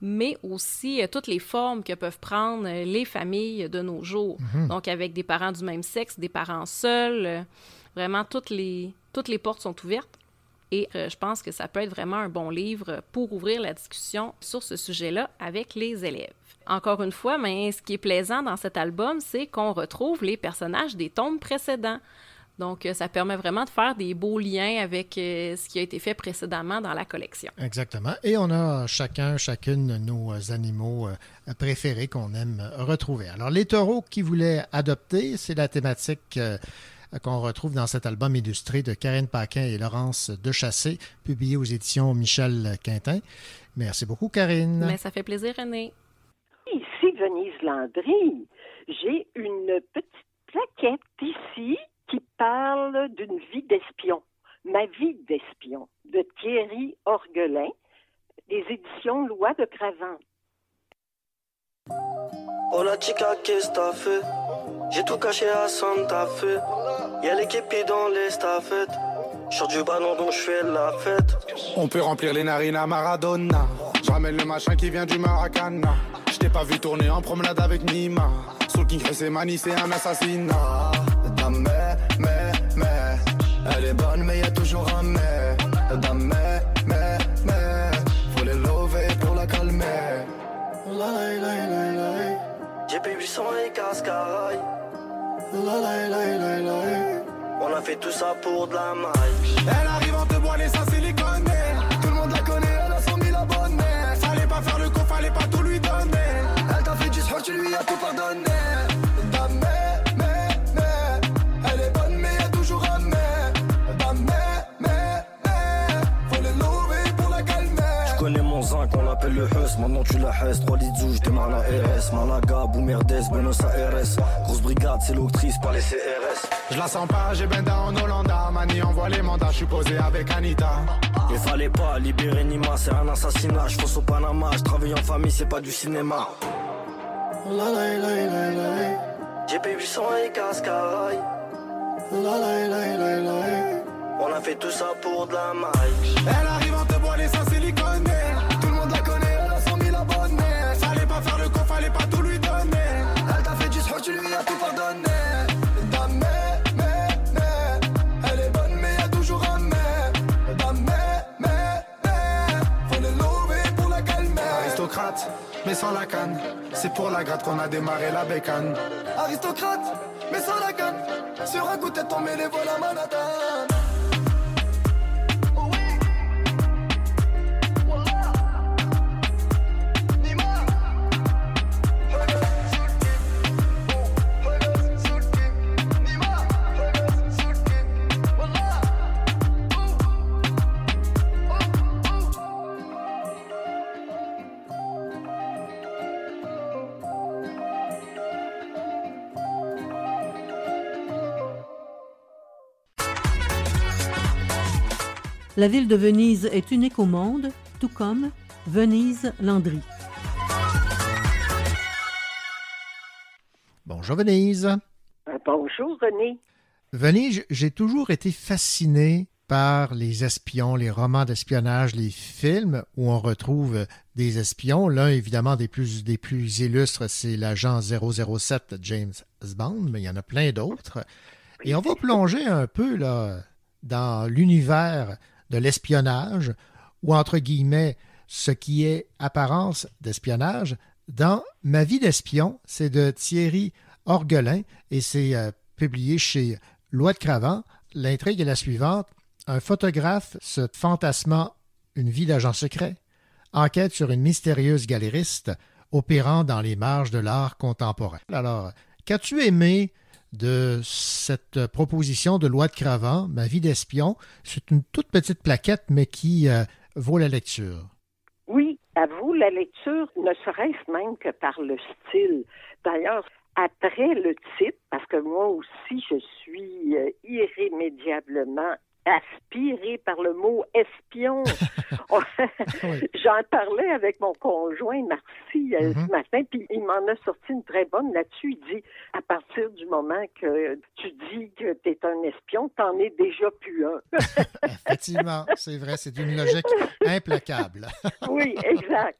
S2: mais aussi euh, toutes les formes que peuvent prendre euh, les familles de nos jours.
S3: Mhm.
S2: Donc, avec des parents du même sexe, des parents seuls, euh, vraiment, toutes les, toutes les portes sont ouvertes. Et je pense que ça peut être vraiment un bon livre pour ouvrir la discussion sur ce sujet-là avec les élèves. Encore une fois, mais ce qui est plaisant dans cet album, c'est qu'on retrouve les personnages des tomes précédents. Donc, euh, ça permet vraiment de faire des beaux liens avec euh, ce qui a été fait précédemment dans la collection.
S3: Exactement. Et on a chacun, chacune nos animaux euh, préférés qu'on aime retrouver. Alors, les taureaux qui voulaient adopter, c'est la thématique qu'on retrouve dans cet album illustré de Karine Paquin et Laurence Dechassé, publié aux éditions Michel Quintin. Merci beaucoup, Karine.
S2: Mais ça fait plaisir, René.
S10: Ici Venise Landry. J'ai une petite plaquette ici qui parle d'une vie d'espion, Ma vie d'espion, de Thierry Orgelin, des éditions Loi de Cravant.
S26: La chica, qu'est-ce t'as fait J'ai tout caché à Santa Fe. Y'a l'équipe dans les staffettes. Sur du ballon dont je fais la fête.
S27: On peut remplir les narines à Maradona. Je ramène le machin qui vient du Maracana. Je t'ai pas vu tourner en promenade avec Nima. Soul King c'est Mani, c'est un assassinat.
S28: Mais, mais. Elle est bonne, mais y a toujours un mais. mais, mais, mais. Faut les lever pour la calmer.
S26: J'ai 800 et cascaraille. On a fait tout ça pour de la maille.
S27: Elle arrive en te boiler sa siliconée. Tout le monde la connaît, elle a 100 000 abonnés. Fallait pas faire le coup, fallait pas tout lui donner.
S28: Elle t'a fait du sport, tu lui as tout pardonné.
S26: Le Hus, maintenant tu la hesse 3 litres je démarre la RS Malaga, Boumerdes, Buenos Aires Grosse brigade, c'est l'octrice, pas les CRS
S27: Je la sens pas, j'ai Benda en Hollanda Mani envoie les mandats, je suis posé avec Anita.
S26: Il fallait pas libérer Nima, c'est un assassinat. Je au Panama, je travaille en famille, c'est pas du cinéma. GP 800 et Cascaraï On a fait tout ça pour de la maille.
S27: Elle arrive sans
S28: la
S27: canne. C'est pour la gratte qu'on a démarré la bécane.
S28: Aristocrate, mais sans la canne. Sur un coup, t'es tombé les vols à Manhattan.
S7: La ville de Venise est unique au monde, tout comme Venise Landry.
S3: Bonjour Venise.
S10: Euh, bonjour René.
S3: Venise, j'ai toujours été fasciné par les espions, les romans d'espionnage, les films où on retrouve des espions. L'un, évidemment, des plus, des plus illustres, c'est l'agent 007 James Bond, mais il y en a plein d'autres. Et on va plonger un peu là, dans l'univers de l'espionnage, ou entre guillemets, ce qui est apparence d'espionnage. Dans Ma vie d'espion, c'est de Thierry Orgelin et c'est euh, publié chez Loi de Cravant. L'intrigue est la suivante. Un photographe se fantasmant une vie d'agent secret enquête sur une mystérieuse galériste opérant dans les marges de l'art contemporain. Alors, qu'as-tu aimé de cette proposition de loi de Cravant, Ma vie d'espion? C'est une toute petite plaquette, mais qui euh, vaut la lecture.
S10: Oui, à vous la lecture, ne serait-ce même que par le style. D'ailleurs, après le titre, parce que moi aussi, je suis euh, irrémédiablement aspiré par le mot espion. J'en parlais avec mon conjoint Marcy euh, ce mhm. matin, puis il m'en a sorti une très bonne là-dessus. Il dit à partir du moment que tu dis que tu es un espion, t'en es déjà plus un.
S3: Effectivement, c'est vrai, c'est une logique implacable.
S10: oui, exact.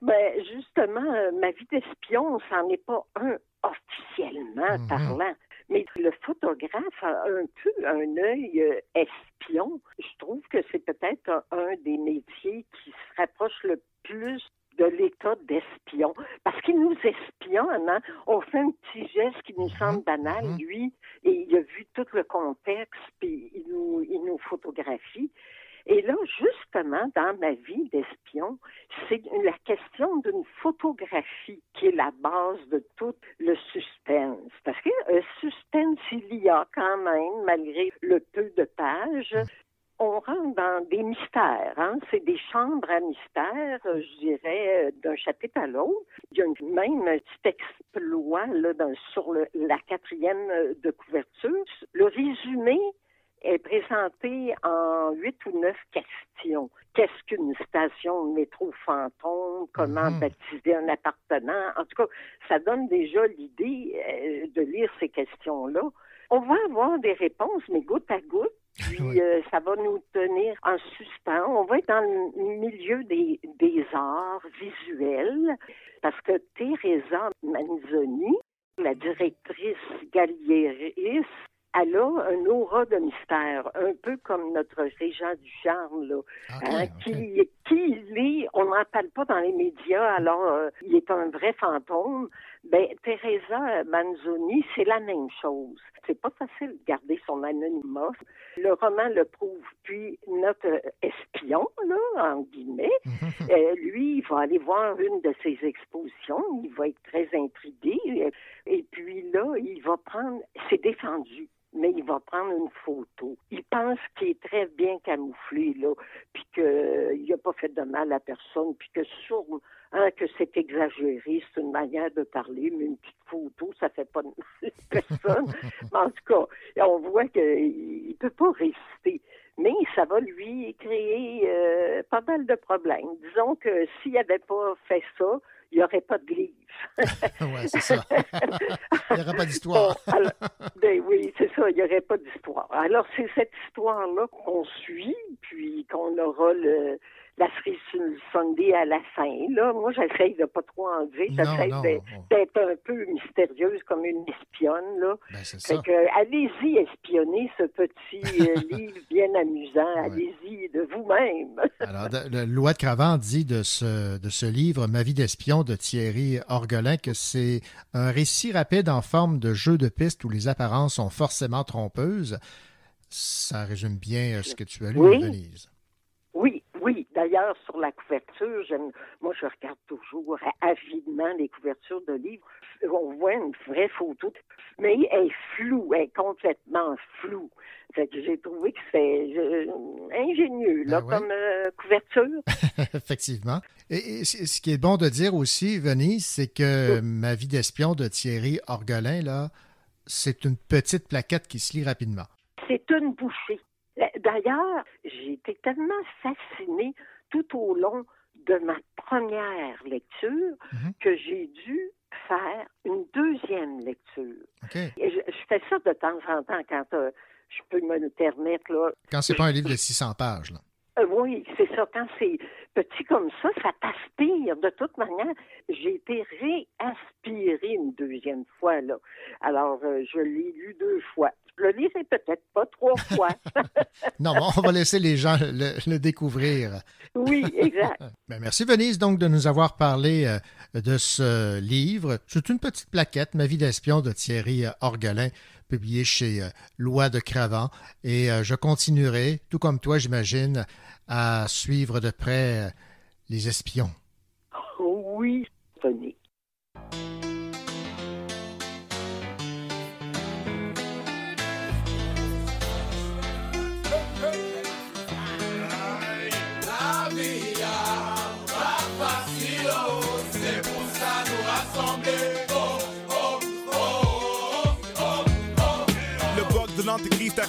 S10: Mais ben, justement, euh, ma vie d'espion, ça n'en est pas un officiellement mhm. parlant. Mais le photographe a un peu un œil euh, espion. Je trouve que c'est peut-être un, des métiers qui se rapproche le plus de l'état d'espion. Parce qu'il nous espionne, hein? on fait un petit geste qui nous mhm. semble banal, mhm. lui, et il a vu tout le contexte, puis il nous, il nous photographie. Et là, justement, dans ma vie d'espion, c'est la question d'une photographie qui est la base de tout le suspense. Parce que un suspense, il y a quand même, malgré le peu de pages. On rentre dans des mystères, hein? c'est des chambres à mystères, je dirais, d'un chapitre à l'autre. Il y a même un petit exploit là, sur la quatrième de couverture. Le résumé est présenté en huit ou neuf questions. Qu'est-ce qu'une station de métro fantôme? Comment mhm. baptiser un appartement? En tout cas, ça donne déjà l'idée euh, de lire ces questions-là. On va avoir des réponses, mais goutte à goutte. Puis euh, ça va nous tenir en suspens. On va être dans le milieu des, des arts visuels parce que Teresa Manzoni, la directrice Galieris, elle a un aura de mystère, un peu comme notre régent du charme, là, hein, Qui, qui il est, on n'en parle pas dans les médias, alors euh, il est un vrai fantôme. Ben, Teresa Manzoni, c'est la même chose. C'est pas facile de garder son anonymat. Le roman le prouve. Puis notre espion, là, en guillemets, euh, lui, il va aller voir une de ses expositions. Il va être très intrigué. Et puis là, il va prendre. C'est défendu mais il va prendre une photo. Il pense qu'il est très bien camouflé, là, puis qu'il n'a pas fait de mal à personne, puis que sur, hein, que c'est exagéré, c'est une manière de parler, mais une petite photo, ça fait pas de mal à personne. mais en tout cas, on voit qu'il ne peut pas résister. Mais ça va lui créer euh, pas mal de problèmes. Disons que s'il n'avait pas fait ça, il n'y aurait pas de livre.
S3: oui, c'est ça. il n'y aurait pas d'histoire.
S10: ben oui, c'est ça, il n'y aurait pas d'histoire. Alors, c'est cette histoire-là qu'on suit, puis qu'on aura le, la cerise Sunday à la fin. Là, moi, j'essaye de pas trop en dire. J'essaye d'être un peu mystérieuse comme une espionne. Là.
S3: Ben, fait
S10: que, allez-y espionner ce petit euh, livre bien amusant. Allez-y de vous-même.
S3: Alors, le Loi de Cravant dit de ce, de ce livre, Ma vie d'espion de Thierry Orgelin, que c'est un récit rapide en forme de jeu de piste où les apparences sont forcément trompeuses. Ça résume bien euh, ce que tu as lu, Denise.
S10: D'ailleurs, sur la couverture, moi, je regarde toujours avidement les couvertures de livres. On voit une vraie photo, mais elle est floue, elle est complètement floue. Fait que j'ai trouvé que c'est ingénieux, là, ben comme euh, couverture.
S3: Effectivement. Et, ce qui est bon de dire aussi, Venise, c'est que Ma vie d'espion de Thierry Orgelin, là, c'est une petite plaquette qui se lit rapidement.
S10: C'est une bouchée. D'ailleurs, j'ai été tellement fascinée tout au long de ma première lecture que j'ai dû faire une deuxième lecture. Et je, je fais ça de temps en temps quand euh, je peux me permettre. Là,
S3: Quand c'est pas un livre de 600 pages, là.
S10: Euh, oui, c'est ça. Quand c'est petit comme ça, ça t'aspire. De toute manière, j'ai été réaspirée une deuxième fois. Là. Alors, euh, je l'ai lu deux fois. Je le lirai peut-être pas trois fois.
S3: Non, bon, on va laisser les gens le, le découvrir.
S10: oui, exact.
S3: Ben, merci Venise donc de nous avoir parlé euh, de ce livre. C'est une petite plaquette, Ma vie d'espion de Thierry Orgelin, publié chez euh, Loi de Cravant. Et euh, je continuerai, tout comme toi j'imagine, à suivre de près euh, les espions.
S10: oui, Tony.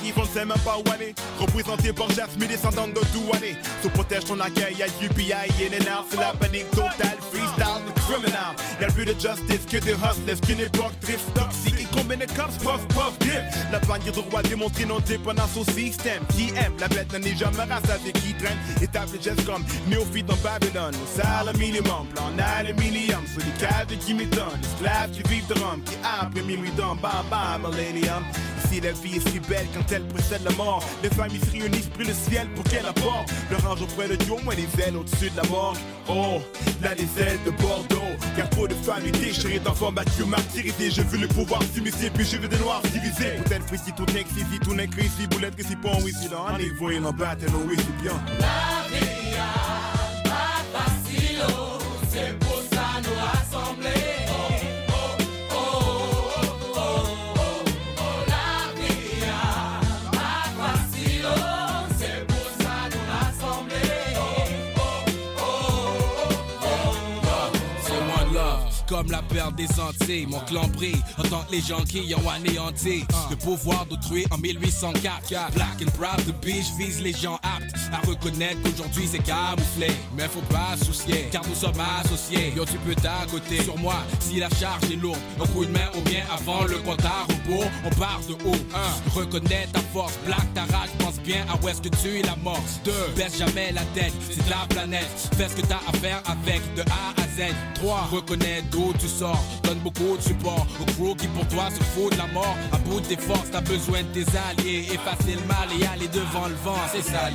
S29: Arrive, on ne sait même pas où aller. Représenté par Jasmine, descendant de Douané. Se protège ton accueil à UPI, and out, c'est la panique totale. Freestyle, the criminal. Y'a plus de justice que de hustlers, qu'une époque triste, toxique. Et combien de cops, puff, puff, dip. La bannière de roi démontre non dépendance au système. Qui aime la bête n'est jamais avec qui traîne. Étape de gestes comme néophyte en Babylone. Au salaire minimum, plan aluminium. Sur les cadres qui m'étonnent. Esclaves qui vivent de rhum. Qui après minuit dans bam bam, millennium. Ici la vie est si belle quand elle précède la mort. Les familles se réunissent, prient le ciel pour qu'elle apporte. Le range auprès de Dieu, moins les ailes au-dessus de la mort. Oh, là les ailes de Bordeaux. Y'a trop de familles déchirées d'enfants battus, martyrisés. Je veux le pouvoir s'immiscer, puis je veux des noirs divisés. Peut-être tout n'est que si, tout n'est que. Boulette que si, bon, oui, si, là. On est voyés en battle, oui, c'est bien.
S28: La vie
S30: des Antilles. Mon clan brille en tant que les gens qui ont anéanti le pouvoir d'autrui en 1804. Black and proud, the beach vise les gens aptes à reconnaître qu'aujourd'hui c'est camouflé. Mais faut pas soucier, car nous sommes associés. Yo, tu peux t'accoter sur moi si la charge est lourde. Un coup de main ou bien avant le compte à rebours, on part de haut. Un, reconnais ta force, black ta rage, pense bien à où est-ce que tu es la morse. Deux, baisse jamais la tête, c'est de la planète. Fais ce que t'as à faire avec de A à Z. 3. Reconnais d'où tu sors, donne beaucoup de support au crew qui pour toi se fout de la mort. À bout de tes forces, t'as besoin de tes alliés. Effacer le mal et aller devant le vent, c'est ça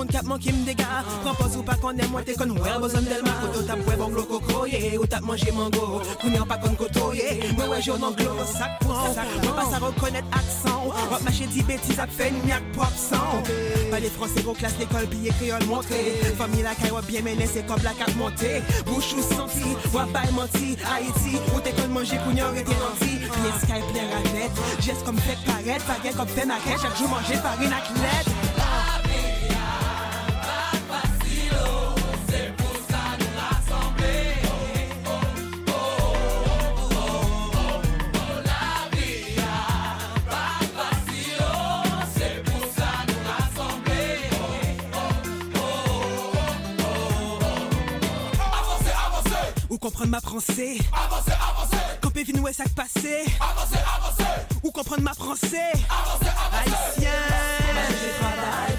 S31: moun kap manke m dega Pran pos ou pa konen mwen te kon bozon Koto tap wè bon glo Ou tap manje mango. Kounya pa kon koto ye Mwen wè joun anglo sak pran Mwen pas a rekonnet aksan Wap mache di betiz ak fe nyak pop san Pa les français gros classe l'école piye créole montré. Famille la kay bien se la kap monte Bouche ou senti Wap bay Haïti Ou te kon manje rete nanti ranet Geste kom paret comprendre ma français
S28: Avancez, avancez
S31: ouè sak passé
S28: Avancez, avancez
S31: Ou comprendre ma français
S28: Avancez, avancez
S31: Haïtien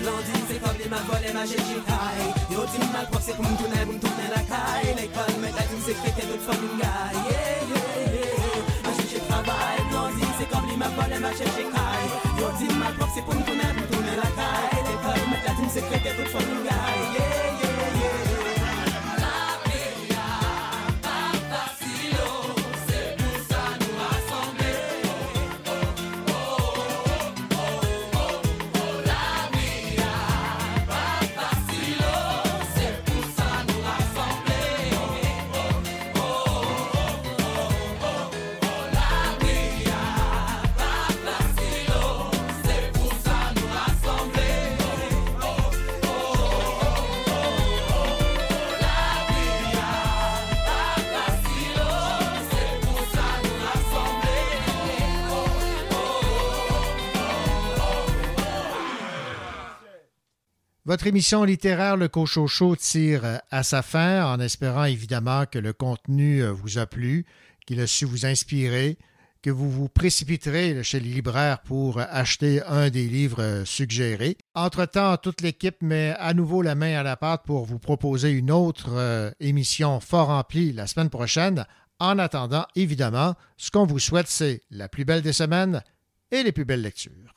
S31: blondine, c'est comme les ma volé, ma Yo, mal prof, c'est pour m'tourner, pour m'tourner la caille L'école, mais la team, que d'autres femmes Ma c'est comme les ma volé, ma j'ai Yo, mal prof, c'est pour m'tourner, pour
S3: Votre émission littéraire Le Cochocho tire à sa fin en espérant évidemment que le contenu vous a plu, qu'il a su vous inspirer, que vous vous précipiterez chez les libraires pour acheter un des livres suggérés. Entre-temps, toute l'équipe met à nouveau la main à la pâte pour vous proposer une autre euh, émission fort remplie la semaine prochaine. En attendant, évidemment, ce qu'on vous souhaite, c'est la plus belle des semaines et les plus belles lectures.